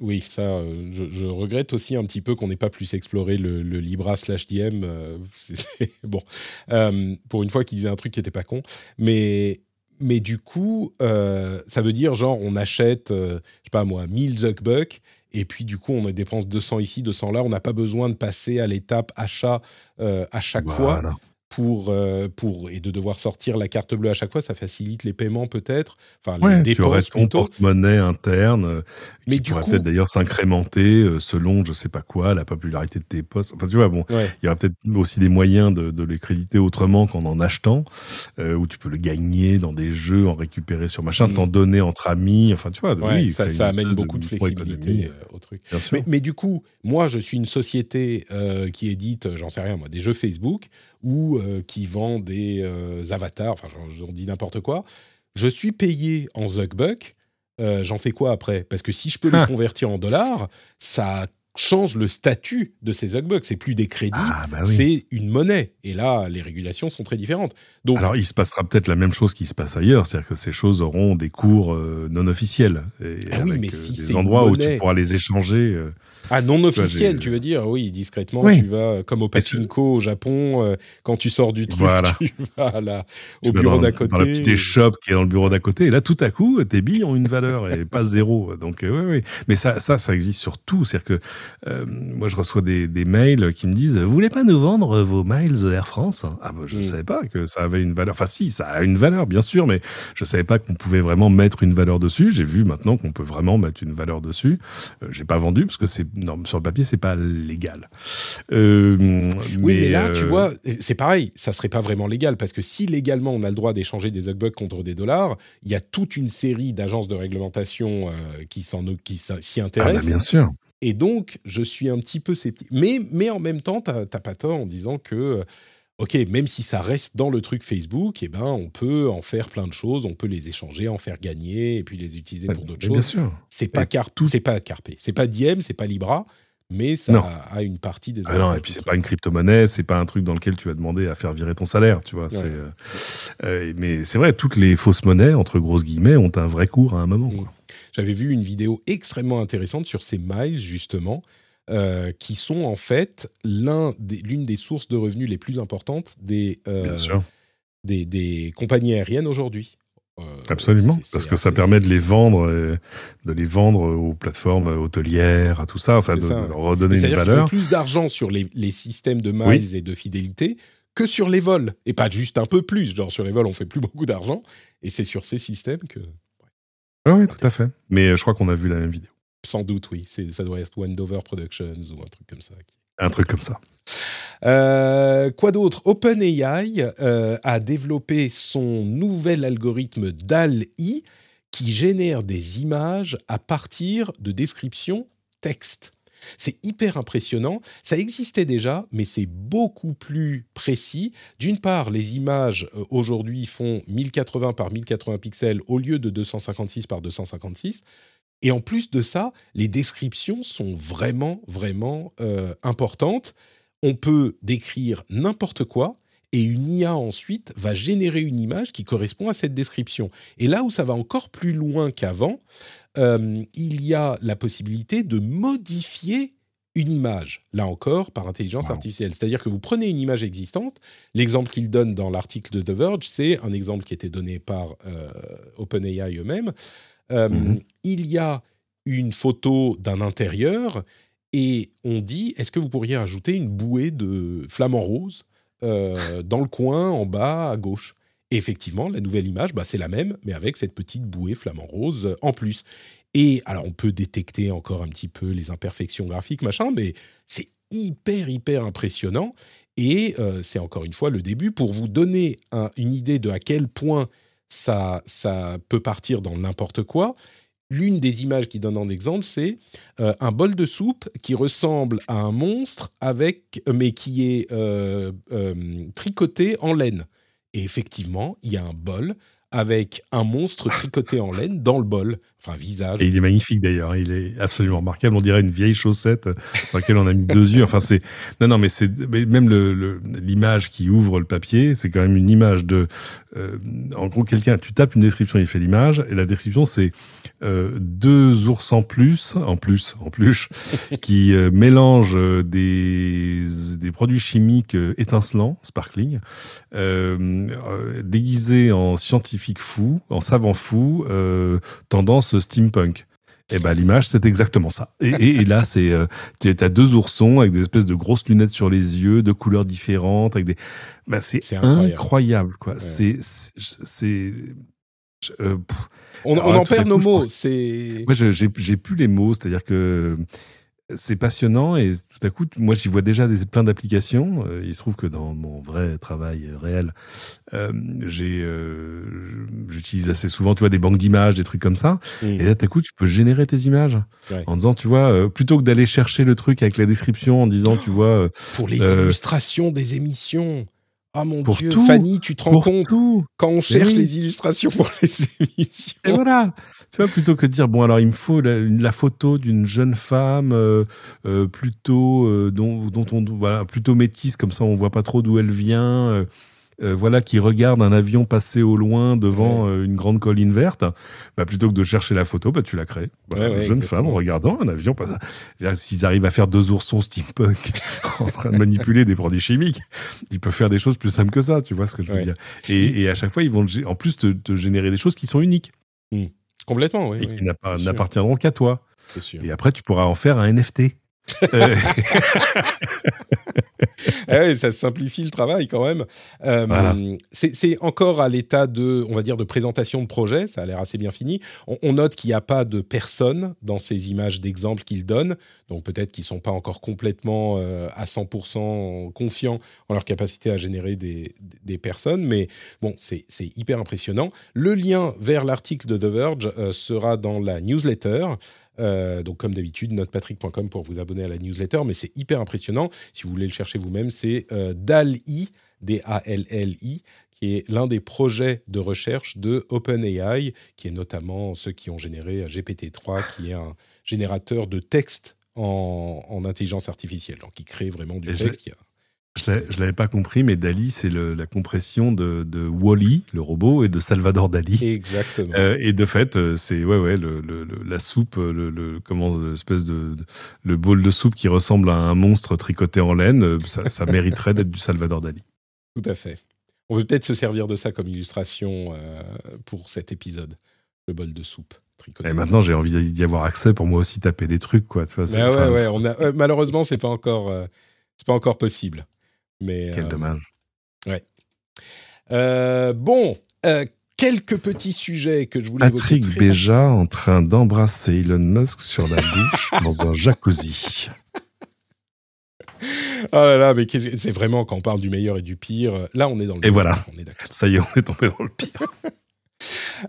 oui, ça, euh, je, regrette aussi un petit peu qu'on n'ait pas plus exploré le, Libra slash DM. Euh, bon, pour une fois qu'ils disaient un truc qui n'était pas con. Mais mais du coup, euh, ça veut dire genre on achète, je sais pas moi, 1000 Zuckbucks et puis du coup on dépense 200 ici, 200 là. On n'a pas besoin de passer à l'étape achat à chaque fois Voilà. Pour, euh, pour et de devoir sortir la carte bleue à chaque fois. Ça facilite les paiements peut-être, enfin Ouais, les tu aurais dépenses ton porte-monnaie interne euh, Mais qui du pourrait coup- peut-être d'ailleurs s'incrémenter euh, selon je sais pas quoi, la popularité de tes potes. Enfin tu vois, bon, Ouais. il y aura peut-être aussi des moyens de, de les créditer autrement qu'en en achetant, euh, où tu peux le gagner dans des jeux, en récupérer sur machin, Mm. t'en donner entre amis. Enfin tu vois, Ouais, oui, ça, amène beaucoup de flexibilité au truc. Mais, mais du coup, moi, je suis une société qui édite, j'en sais rien, moi, des jeux Facebook ou euh, qui vend des euh, avatars, enfin, j'en dis n'importe quoi. Je suis payé en Zuckbuck. euh, j'en fais quoi après? Parce que si je peux Ah. convertir en dollars, ça change le statut de ces Zuckbucks. C'est plus des crédits, Ah bah oui. c'est une monnaie. Et là, les régulations sont très différentes. Donc, Alors, il se passera peut-être la même chose qui se passe ailleurs, c'est-à-dire que ces choses auront des cours non officiels, et Ah oui, avec mais si des endroits où tu pourras les échanger. Euh, Ah, non vois, officiel, j'ai- tu veux dire Oui, discrètement, Oui. tu vas, comme au pachinko au Japon, euh, quand tu sors du truc, Voilà. tu vas à la- tu au bureau d'à côté. dans la petite échoppe qui est dans le bureau d'à côté, et là, tout à coup, tes billes ont une valeur et pas zéro. Donc, euh, ouais, ouais. Mais ça, ça, ça existe sur tout. C'est-à-dire que euh, moi, je reçois des, des mails qui me disent, vous voulez pas nous vendre vos miles Air France? Ah, bah, je Mm. savais pas que ça avait une valeur. Enfin, si, ça a une valeur, bien sûr, mais je savais pas qu'on pouvait vraiment mettre une valeur dessus. J'ai vu maintenant qu'on peut vraiment mettre une valeur dessus. Euh, J'ai pas vendu parce que c'est non, sur le papier, c'est pas légal. Euh, Oui, mais, là, euh, tu vois, c'est pareil, ça serait pas vraiment légal, parce que si légalement on a le droit d'échanger des Zuckbucks contre des dollars, il y a toute une série d'agences de réglementation euh, qui s'en qui s'y ah, bah, intéressent. bien sûr. Et donc, je suis un petit peu sceptique. Mais, mais en même temps, t'as t'as pas tort en disant que, ok, même si ça reste dans le truc Facebook, eh ben, on peut en faire plein de choses, on peut les échanger, en faire gagner, et puis les utiliser pour d'autres Mais Bien choses. sûr. C'est pas car tout- c'est pas Carpe, c'est pas Diem, c'est pas Libra, mais ça Non. a une partie des. Ah non, et puis c'est pas une crypto-monnaie, c'est pas un truc dans lequel tu vas demander à faire virer ton salaire, tu vois. Ouais. euh, euh, mais c'est vrai, toutes les fausses monnaies, entre grosses guillemets, ont un vrai cours à un moment. Mm. J'avais vu une vidéo extrêmement intéressante sur ces miles, justement, euh, qui sont en fait l'un des- l'une des sources de revenus les plus importantes des, euh, des, des compagnies aériennes aujourd'hui. Euh, absolument, parce que ça permet de les vendre, euh, de les vendre aux plateformes hôtelières, à tout ça, enfin de, ça, de leur redonner une valeur. plus d'argent sur les, les systèmes de miles Oui. et de fidélité que sur les vols. Et pas juste un peu plus. Genre sur les vols, on fait plus beaucoup d'argent. Et c'est sur ces systèmes que... Oui, tout à fait. Mais je crois qu'on a vu la même vidéo, Sans doute, oui. Ça doit être Wendover Productions ou un truc comme ça. un truc comme ça. Euh, quoi d'autre? OpenAI euh, a développé son nouvel algorithme DAL-I qui génère des images à partir de descriptions texte. C'est hyper impressionnant. Ça existait déjà, mais c'est beaucoup plus précis. D'une part, les images euh, aujourd'hui font 1080 par 1080 pixels au lieu de 256 par 256. Et en plus de ça, les descriptions sont vraiment, vraiment euh, importantes. On peut décrire n'importe quoi et une IA ensuite va générer une image qui correspond à cette description. Et là où ça va encore plus loin qu'avant, euh, il y a la possibilité de modifier une image, là encore, par intelligence Wow. artificielle. C'est-à-dire que vous prenez une image existante, l'exemple qu'il donne dans l'article de The Verge, c'est un exemple qui était donné par euh, OpenAI eux-mêmes. Euh, Mhm. Il y a une photo d'un intérieur et on dit, est-ce que vous pourriez rajouter une bouée de flamant rose euh, dans le coin en bas à gauche? Et effectivement, la nouvelle image, bah, c'est la même, mais avec cette petite bouée flamant rose euh, en plus. Et alors, on peut détecter encore un petit peu les imperfections graphiques, machin, mais c'est hyper, hyper impressionnant. Et euh, c'est encore une fois le début pour vous donner un- une idée de à quel point ça, ça peut partir dans n'importe quoi. L'une des images qui donne en exemple, c'est euh, un bol de soupe qui ressemble à un monstre avec, mais qui est euh, euh, tricoté en laine. Et effectivement, il y a un bol avec un monstre tricoté en laine dans le bol, enfin un visage. Et il est magnifique d'ailleurs, il est absolument remarquable. On dirait une vieille chaussette dans laquelle on a mis deux yeux. Enfin, c'est non, non, mais c'est même le- le- l'image qui ouvre le papier, c'est quand même une image de. euh, en gros, quelqu'un, tu tapes une description, il fait l'image, et la description c'est euh, deux ours en plus, en plus, en plus, qui euh, mélangent euh, des des produits chimiques euh, étincelants, sparkling, euh, déguisés en scientifiques scientifique fou, en savant fou, euh, steampunk. Et ben l'image, c'est exactement ça. Et, et- et là, c'est euh, tu as deux oursons avec des espèces de grosses lunettes sur les yeux, de couleurs différentes, avec des. Ben, c'est incroyable. incroyable. quoi. C'est c'est euh, On, en perd coup, nos mots. C'est moi, j'ai plus les mots, c'est-à-dire que c'est passionnant et tout à coup, moi, j'y vois déjà des, plein d'applications. Euh, il se trouve que dans mon vrai travail euh, réel, euh, j'ai, euh, j'utilise assez souvent, tu vois, des banques d'images, des trucs comme ça. Mm. Et là, tout à coup, tu peux générer tes images Ouais. en disant, tu vois, euh, plutôt que d'aller chercher le truc avec la description en disant, tu vois, euh, pour les Euh, illustrations des émissions. Ah mon pour dieu, tout, Fanny, tu te rends compte tout. quand on cherche oui. les illustrations pour les émissions. Et voilà. Tu vois, plutôt que de dire, bon, alors il me faut la, la photo d'une jeune femme euh, euh, plutôt, euh, dont, dont on, voilà, plutôt métisse, comme ça on voit pas trop d'où elle vient, euh, voilà, qui regarde un avion passer au loin devant euh, une grande colline verte, bah, plutôt que de chercher la photo, bah, tu la crées. Voilà, Ouais, ouais, jeune exactement. femme en regardant un avion passer. S'ils arrivent à faire deux oursons steampunk en train de manipuler des produits chimiques, ils peuvent faire des choses plus simples que ça, tu vois ce que je veux dire. Et, et à chaque fois, ils vont en plus te, te générer des choses qui sont uniques Complètement, oui. et qui n'appartiendront qu'à toi. Sûr. Et après, tu pourras en faire un NFT. Euh, ouais, ça simplifie le travail quand même. Euh, Voilà. c'est, encore à l'état de, on va dire, de présentation de projet. Ça a l'air assez bien fini. On, on note qu'il n'y a pas de personne dans ces images d'exemple qu'il donne. Donc peut-être qu'ils sont pas encore complètement euh, à 100% confiants en leur capacité à générer des, des personnes. Mais bon, c'est, c'est hyper impressionnant. Le lien vers l'article de The Verge euh, sera dans la newsletter. Euh, donc comme d'habitude, notepatrick.com pour vous abonner à la newsletter, mais c'est hyper impressionnant. Si vous voulez le chercher vous-même, c'est euh, DAL-I, D-A-L-L-I, qui est l'un des projets de recherche de OpenAI, qui est notamment ceux qui ont généré GPT-3, qui est un générateur de texte en, en intelligence artificielle, donc qui crée vraiment du Et texte. Je je l'avais pas compris, mais Dali, c'est la compression de, de Wally, le robot, et de Salvador Dali. Exactement. Euh, et de fait, euh, c'est ouais, ouais, le, le- le- la soupe, euh, le, le comment, l'espèce de, le bol de soupe qui ressemble à un monstre tricoté en laine, ça, ça mériterait d'être du Salvador Dali. Tout à fait. On peut peut-être se servir de ça comme illustration euh, pour cet épisode, le bol de soupe tricoté. Et maintenant, j'ai envie d'y avoir accès pour moi aussi taper des trucs, quoi. Tu vois, Bah ouais, ouais, on a, euh, malheureusement, c'est pas encore, euh, c'est pas encore possible. Mais Quel euh, dommage. euh, bon, euh, quelques petits sujets que je voulais Patrick évoquer. très Béja en train d'embrasser Elon Musk sur la bouche dans un jacuzzi. Oh là là, mais c'est vraiment quand on parle du meilleur et du pire. Là, on est dans le. Et voilà. On est d'accord. Ça y est, on est tombé dans le pire.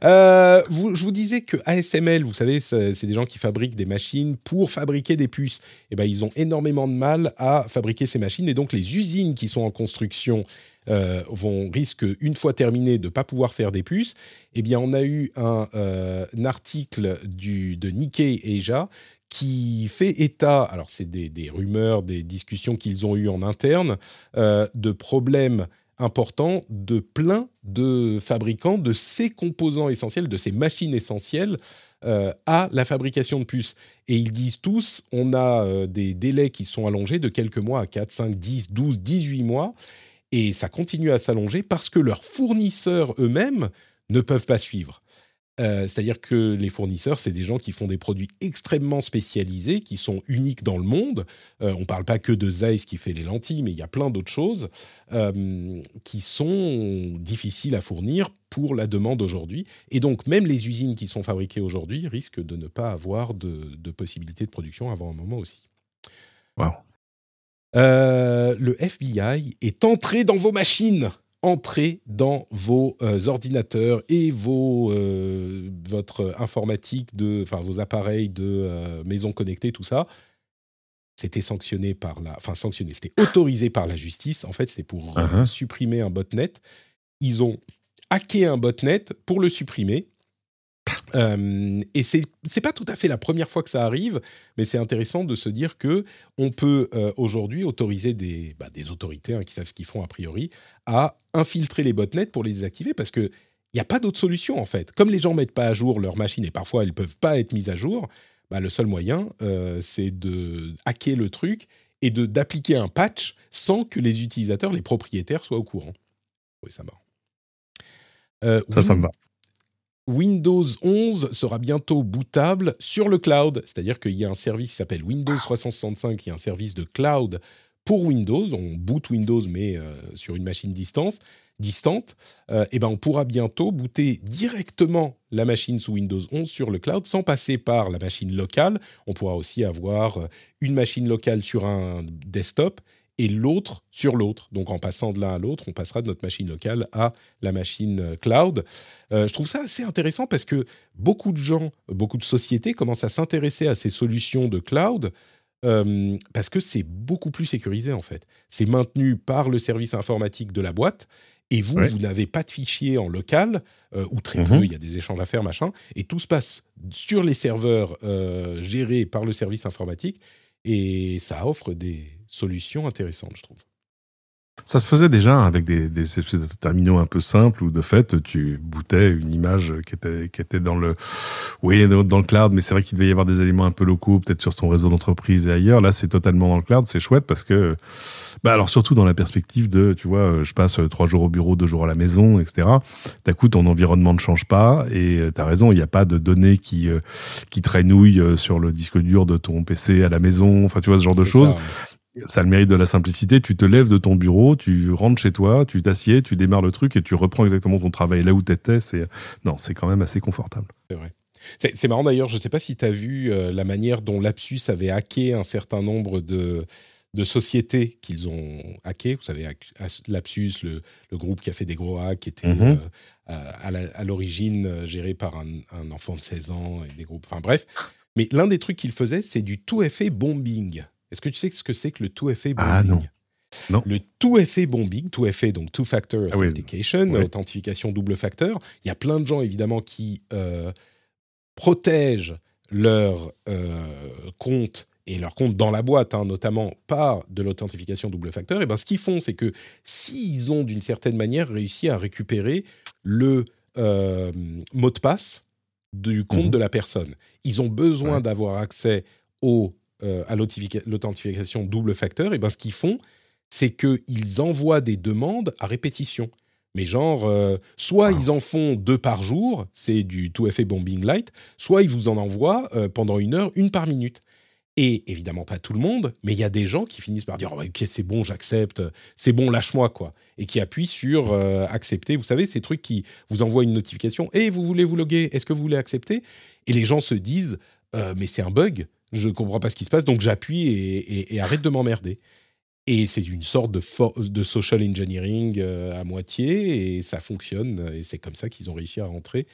Euh, je vous disais que ASML, vous savez, c'est des gens qui fabriquent des machines pour fabriquer des puces. Et ben, ils ont énormément de mal à fabriquer ces machines, et donc les usines qui sont en construction euh, vont risquent une fois terminées de pas pouvoir faire des puces. Eh bien, on a eu un, euh, article de Nikkei Asia qui fait état, alors c'est des, des rumeurs, des discussions qu'ils ont eues en interne, de problèmes importants de plein de fabricants de ces composants essentiels, de ces machines essentielles euh, à la fabrication de puces. Et ils disent tous, on a euh, des délais qui sont allongés de quelques mois à 4, 5, 10, 12, 18 mois, et ça continue à s'allonger parce que leurs fournisseurs eux-mêmes ne peuvent pas suivre. Euh, C'est-à-dire que les fournisseurs, c'est des gens qui font des produits extrêmement spécialisés, qui sont uniques dans le monde. Euh, on ne parle pas que de Zeiss qui fait les lentilles, mais il y a plein d'autres choses euh, qui sont difficiles à fournir pour la demande aujourd'hui. Et donc, même les usines qui sont fabriquées aujourd'hui risquent de ne pas avoir de, de possibilité de production avant un moment aussi. Wow. Le FBI est entré dans vos machines, entré dans vos euh, ordinateurs et vos, euh, votre informatique, de, enfin vos appareils de euh, maison connectée, tout ça. C'était sanctionné par la, enfin sanctionné, c'était autorisé par la justice. En fait, c'était pour euh, Uh-huh. supprimer un botnet. Ils ont hacké un botnet pour le supprimer. Euh, et c'est c'est pas tout à fait la première fois que ça arrive, mais c'est intéressant de se dire que on peut euh, aujourd'hui autoriser des, bah, des autorités hein, qui savent ce qu'ils font a priori à infiltrer les botnets pour les désactiver parce que il n'y a pas d'autre solution en fait. Comme les gens mettent pas à jour leurs machines et parfois elles peuvent pas être mises à jour, bah, le seul moyen euh, c'est de hacker le truc et de d'appliquer un patch sans que les utilisateurs, les propriétaires soient au courant. Oui, ça marche. Euh, Ça, ça me va. Windows 11 sera bientôt bootable sur le cloud, c'est-à-dire qu'il y a un service qui s'appelle Windows 365, qui est un service de cloud pour Windows. On boot Windows, mais euh, sur une machine distance, distante. Euh, et ben, on pourra bientôt booter directement la machine sous Windows 11 sur le cloud sans passer par la machine locale. On pourra aussi avoir euh, une machine locale sur un desktop et l'autre sur l'autre. Donc en passant de l'un à l'autre, on passera de notre machine locale à la machine euh, cloud. Euh, je trouve ça assez intéressant parce que beaucoup de gens, beaucoup de sociétés commencent à s'intéresser à ces solutions de cloud. euh, parce que c'est beaucoup plus sécurisé en fait. C'est maintenu par le service informatique de la boîte et vous, Ouais. vous n'avez pas de fichiers en local euh, ou très Mhm. peu, il y a des échanges à faire, machin, et tout se passe sur les serveurs euh, gérés par le service informatique et ça offre des solutions intéressantes, je trouve. Ça se faisait déjà avec des, des espèces de terminaux un peu simples où de fait tu bootais une image qui était qui était dans le oui dans le cloud mais c'est vrai qu'il devait y avoir des éléments un peu locaux peut-être sur ton réseau d'entreprise et ailleurs. Là c'est totalement dans le cloud c'est chouette parce que bah alors surtout dans la perspective de tu vois je passe trois jours au bureau deux jours à la maison etc d'un coup ton environnement ne change pas et euh, t'as raison il n'y a pas de données qui euh, qui traînouillent euh, sur le disque dur de ton PC à la maison enfin tu vois ce genre de choses ça a le mérite de la simplicité. Tu te lèves de ton bureau, tu rentres chez toi, tu t'assieds, tu démarres le truc et tu reprends exactement ton travail là où t'étais. C'est non, c'est quand même assez confortable. c'est vrai. C'est c'est marrant d'ailleurs, je ne sais pas si tu as vu euh, la manière dont Lapsus avait hacké un certain nombre de, de sociétés qu'ils ont hacké. Vous savez, Lapsus, le, le groupe qui a fait des gros hacks, qui était Mhm. euh, à, à la- à l'origine euh, géré par un, un enfant de 16 ans et des groupes. Enfin bref. Mais l'un des trucs qu'ils faisaient, c'est du tout-effet bombing. Est-ce que tu sais ce que c'est que le tout-effet bombing? Ah, non. Non. Le tout-effet bombing, tout-effet, donc two-factor Ah oui. authentication, Ouais. authentification double facteur. Il y a plein de gens évidemment qui euh, protègent leur euh, compte et leur compte dans la boîte, hein, notamment par de l'authentification double facteur, et ben ce qu'ils font, c'est que s'ils ont d'une certaine manière réussi à récupérer le euh, mot de passe du compte Mhm. de la personne, ils ont besoin Ouais. d'avoir accès au, euh, à l'authentifica- l'authentification double facteur, et ben ce qu'ils font, c'est qu'ils envoient des demandes à répétition. Mais genre, euh, soit Wow. ils en font deux par jour, c'est du tout effet bombing light, soit ils vous en envoient euh, pendant une heure, une par minute. Et évidemment pas tout le monde, mais il y a des gens qui finissent par dire oh, ok c'est bon j'accepte, c'est bon lâche-moi quoi, et qui appuient sur euh, accepter. Vous savez ces trucs qui vous envoient une notification et vous voulez vous loguer, est-ce que vous voulez accepter? Et les gens se disent Euh, mais c'est un bug, je comprends pas ce qui se passe donc j'appuie et, arrête de m'emmerder. Et c'est une sorte de, de social engineering euh, à moitié, et ça fonctionne, et c'est comme ça qu'ils ont réussi à rentrer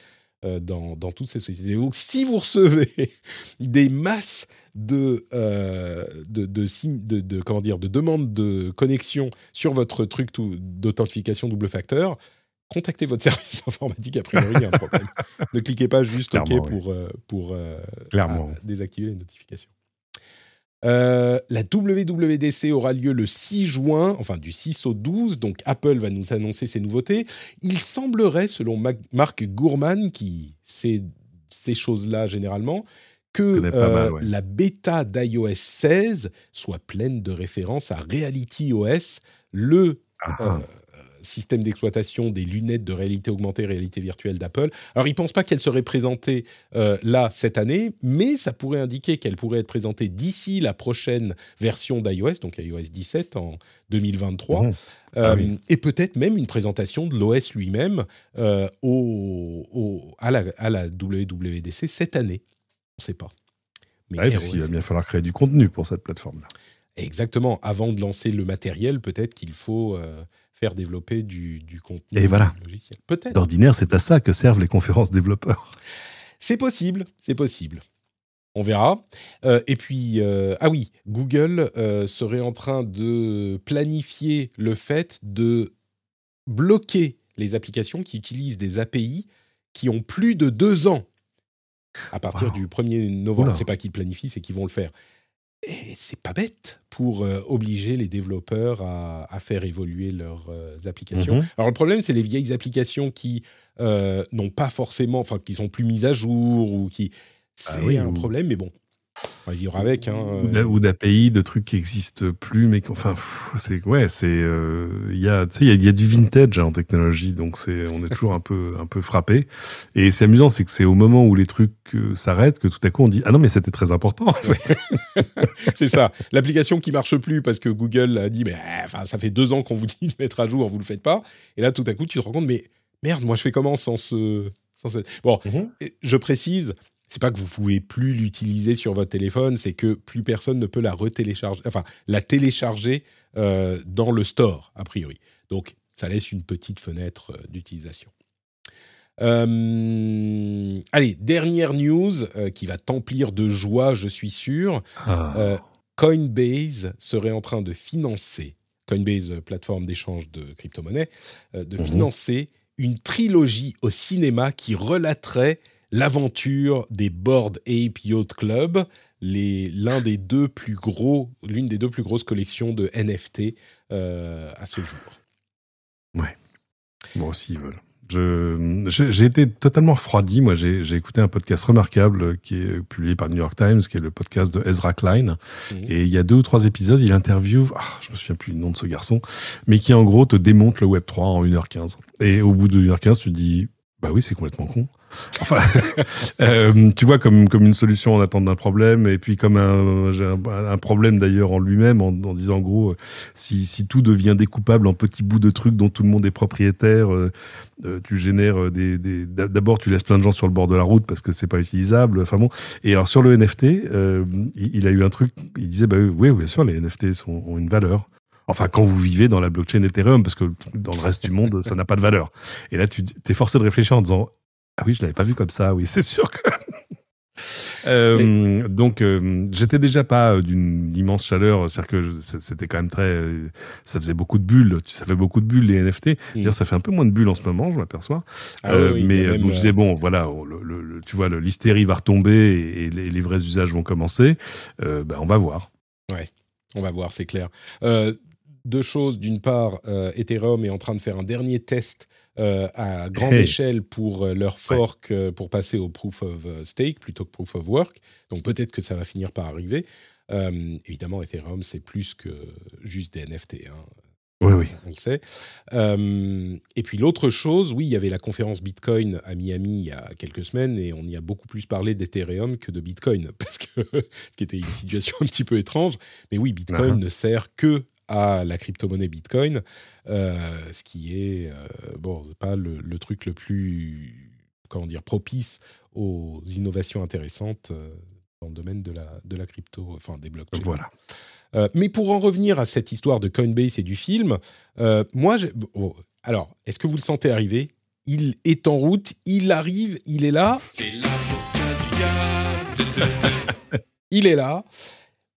euh, dans, dans toutes ces sociétés. Donc, si vous recevez des masses de, euh, de, de, de, comment dire, de demandes de connexion sur votre truc d'authentification double facteur, contactez votre service informatique, a priori, il y a un problème. ne cliquez pas juste OK oui. pour, euh, pour euh, à désactiver les notifications. Euh, la WWDC aura lieu le 6 juin, enfin du 6 au 12, donc Apple va nous annoncer ses nouveautés. Il semblerait, selon Mac- Marc Gourman, qui sait ces choses-là généralement, que euh, mal, ouais. la bêta d'iOS 16 soit pleine de références à Reality OS, le Ah, euh, système d'exploitation des lunettes de réalité augmentée, réalité virtuelle d'Apple. Alors, ils ne pensent pas qu'elle serait présentée euh, là cette année, mais ça pourrait indiquer qu'elle pourrait être présentée d'ici la prochaine version d'iOS, donc iOS 17 en 2023. Mhm. Euh, Ah oui. Et peut-être même une présentation de l'OS lui-même euh, au, au- à, la, à la WWDC cette année. On ne sait pas. Mais ouais, parce qu'il va bien falloir créer du contenu pour cette plateforme-là. Exactement. Avant de lancer le matériel, peut-être qu'il faut euh, faire développer du, du contenu Et voilà. logiciel. Peut-être. D'ordinaire, c'est à ça que servent les conférences développeurs. C'est possible, c'est possible. On verra. Euh, et puis, euh, ah oui, Google euh, serait en train de planifier le fait de bloquer les applications qui utilisent des API qui ont plus de deux ans. À partir Wow. du 1er novembre, c'est pas qu'ils planifient, c'est qu'ils vont le faire. Et c'est pas bête pour euh, obliger les développeurs à, à faire évoluer leurs euh, applications. Mhm. Alors le problème, c'est les vieilles applications qui euh, n'ont pas forcément, enfin qui sont plus mises à jour ou qui, c'est Ah oui, un ou- problème. Mais bon, On va vivre avec. Hein, ou ou d'API, de trucs qui existent plus, mais qu'enfin, c'est ouais, c'est euh, il y a, tu sais, il y a, il y a du vintage hein, en technologie, donc c'est, on est toujours un peu, un peu frappé. Et c'est amusant, c'est que c'est au moment où les trucs euh, s'arrêtent que tout à coup on dit ah non mais c'était très important. En fait. C'est ça. L'application qui marche plus parce que Google a dit, mais euh, enfin, ça fait deux ans qu'on vous dit de mettre à jour, vous le faites pas. Et là, tout à coup, tu te rends compte, mais merde, moi, je fais comment sans ce. Bon, et je précise. C'est pas que vous pouvez plus l'utiliser sur votre téléphone, c'est que plus personne ne peut la retélécharger, enfin la télécharger euh, dans le store a priori. Donc ça laisse une petite fenêtre euh, d'utilisation. Euh, allez, dernière news euh, qui va t'emplir de joie, je suis sûr. Ah. Coinbase serait en train de financer, Coinbase, plateforme d'échange de crypto-monnaies, de Mhm. financer une trilogie au cinéma qui relaterait l'aventure des Bored Ape Yacht Club, l'un des deux plus gros, l'une des deux plus grosses collections de NFT euh, à ce jour. Bon, aussi, ils veulent. J'ai été totalement refroidi. Moi, j'ai écouté un podcast remarquable qui est publié par le New York Times, qui est le podcast de Ezra Klein. Mhm. Et il y a deux ou trois épisodes, il interviewe, ah, je me souviens plus du nom de ce garçon, mais qui en gros te démonte le Web 3 en 1h15. Et au bout de 1h15, tu te dis, bah oui, c'est complètement con. Enfin, euh, tu vois, comme, comme une solution en attente d'un problème, et puis comme un, un, un problème d'ailleurs en lui-même, en, en disant en gros, si, si tout devient découpable en petits bouts de trucs dont tout le monde est propriétaire, euh, euh, tu génères euh, des, des d'abord tu laisses plein de gens sur le bord de la route parce que c'est pas utilisable. Enfin bon. Et alors sur le NFT, euh, il, il a eu un truc. Il disait bah oui, bien sûr, les NFT sont, ont une valeur. Enfin, quand vous vivez dans la blockchain Ethereum, parce que dans le reste du monde, ça n'a pas de valeur. Et là, tu es forcé de réfléchir en disant ah oui, je l'avais pas vu comme ça. Oui, c'est sûr que. Euh, Donc, euh, j'étais déjà pas euh, d'une immense chaleur. C'est-à-dire que c'était quand même très. euh, ça faisait beaucoup de bulles. Ça fait beaucoup de bulles les NFT. D'ailleurs, ça fait un peu moins de bulles en ce moment, je m'aperçois. Ah oui, mais même, donc, je disais bon, voilà, le, le- le- tu vois, l'hystérie va retomber et, et les, les vrais usages vont commencer. Ben, on va voir. On va voir, c'est clair. Deux choses. D'une part, Ethereum est en train de faire un dernier test euh, à grande Hey. échelle pour euh, leur fork euh, pour passer au proof of stake plutôt que proof of work. Donc peut-être que ça va finir par arriver. Euh, évidemment, Ethereum, c'est plus que juste des NFT. hein. Oui, oui. on le sait. Euh, et puis l'autre chose, oui, il y avait la conférence Bitcoin à Miami il y a quelques semaines et on y a beaucoup plus parlé d'Ethereum que de Bitcoin, parce que ce qui était une situation un petit peu étrange. Mais oui, Bitcoin ne sert que à la crypto-monnaie Bitcoin, euh, ce qui est euh, bon, pas le, le truc le plus comment dire propice aux innovations intéressantes euh, dans le domaine de la, de la crypto, enfin des blockchains. Voilà. Euh, mais pour en revenir à cette histoire de Coinbase et du film, euh, moi, alors, est-ce que vous le sentez arriver? Il est en route, il arrive, il est là, C'est l'avocat du diable. il est là.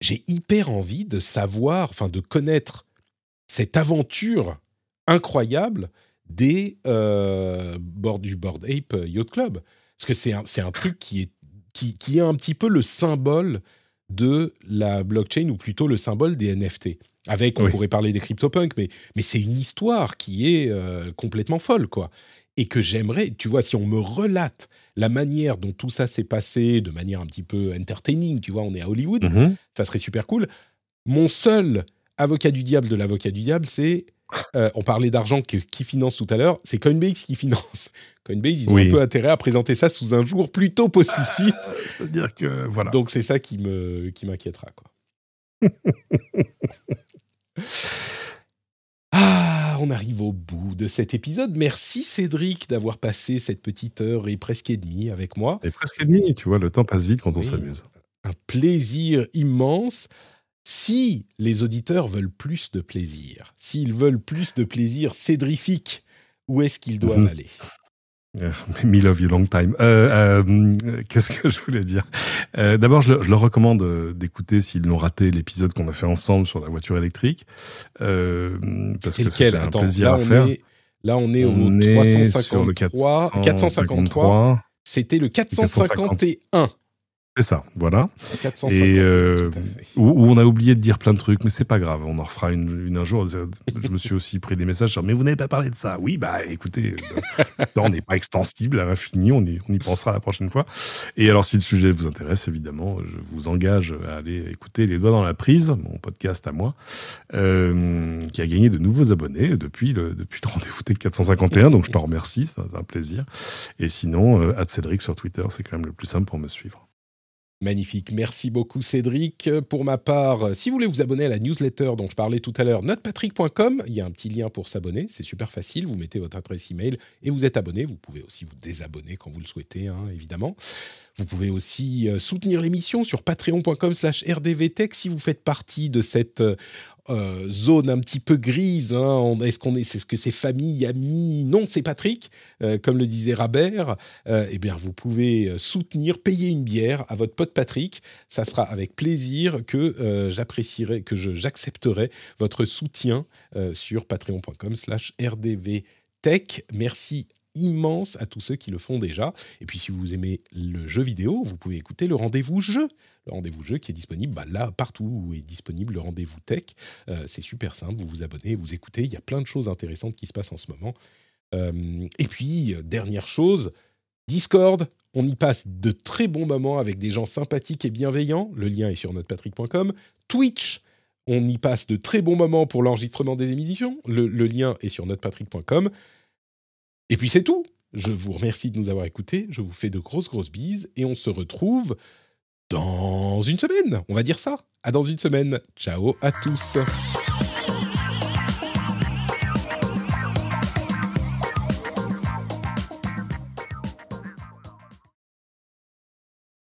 J'ai hyper envie de savoir, enfin de connaître cette aventure incroyable des euh, board- du Board Ape Yacht Club. Parce que c'est un, c'est un truc qui est, qui, qui est un petit peu le symbole de la blockchain, ou plutôt le symbole des NFT. Avec, on Oui. pourrait parler des CryptoPunks, mais, mais c'est une histoire qui est euh, complètement folle, quoi. Et que j'aimerais, tu vois, si on me relate la manière dont tout ça s'est passé, de manière un petit peu entertaining, tu vois, on est à Hollywood, Mhm. ça serait super cool. Mon seul avocat du diable de l'avocat du diable, c'est, euh, on parlait d'argent qui finance tout à l'heure, c'est Coinbase qui finance. Coinbase, ils ont Oui. un peu intérêt à présenter ça sous un jour plutôt positif. C'est-à-dire que voilà. Donc c'est ça qui me qui m'inquiétera quoi. on arrive au bout de cet épisode. Merci Cédric d'avoir passé cette petite heure et presque et demie avec moi. Et presque et demi, tu vois, le temps passe vite quand on Oui. s'amuse. Un plaisir immense. Si les auditeurs veulent plus de plaisir, s'ils veulent plus de plaisir cédrifique, où est-ce qu'ils doivent aller? Me love you long time. Euh, euh, Qu'est-ce que je voulais dire? Euh, D'abord, je, je leur recommande euh, d'écouter s'ils l'ont raté l'épisode qu'on a fait ensemble sur la voiture électrique. Euh, parce C'est que lequel? c'était un Attends, plaisir là à on faire. est, là on est On au est sur le 353, 453. 453. C'était le 451. C'est ça, voilà. 450, Et euh, tout à fait. où, où on a oublié de dire plein de trucs, mais c'est pas grave, on en refera une, une un jour. Je me suis aussi pris des messages sur mais vous n'avez pas parlé de ça. Oui, bah écoutez, euh, non, on n'est pas extensible à l'infini, on y, on y pensera la prochaine fois. Et alors, si le sujet vous intéresse, évidemment, je vous engage à aller écouter Les Doigts dans la prise, mon podcast à moi, euh, qui a gagné de nouveaux abonnés depuis le, depuis le rendez-vous Tech 451, donc je t'en remercie, c'est un plaisir. Et sinon, euh, Cédric sur Twitter, c'est quand même le plus simple pour me suivre. Magnifique. Merci beaucoup, Cédric. Pour ma part, si vous voulez vous abonner à la newsletter dont je parlais tout à l'heure, notepatrick.com, il y a un petit lien pour s'abonner. C'est super facile. Vous mettez votre adresse email et vous êtes abonné. Vous pouvez aussi vous désabonner quand vous le souhaitez, hein, évidemment. Vous pouvez aussi euh, soutenir l'émission sur patreon.com slash rdvtech si vous faites partie de cette euh, zone un petit peu grise. hein. Est-ce qu'on est, c'est ce que c'est famille, amis? Non, c'est Patrick, euh, comme le disait Rabert. Euh, eh bien, vous pouvez soutenir, payer une bière à votre pote Patrick. Ça sera avec plaisir que j'apprécierai, que je- j'accepterai votre soutien sur patreon.com slash rdvtech. Merci immense à tous ceux qui le font déjà. Et puis, si vous aimez le jeu vidéo, vous pouvez écouter le rendez-vous jeu. Le rendez-vous jeu qui est disponible bah, là, partout où est disponible le rendez-vous tech. Euh, c'est super simple, vous vous abonnez, vous écoutez. Il y a plein de choses intéressantes qui se passent en ce moment. Euh, et puis, euh, dernière chose, Discord, on y passe de très bons moments avec des gens sympathiques et bienveillants. Le lien est sur notrepatrick.com. Twitch, on y passe de très bons moments pour l'enregistrement des émissions. Le, le lien est sur notrepatrick.com. Et puis c'est tout. Je vous remercie de nous avoir écoutés. Je vous fais de grosses, grosses bises. Et on se retrouve dans une semaine. On va dire ça. À dans une semaine. Ciao à tous.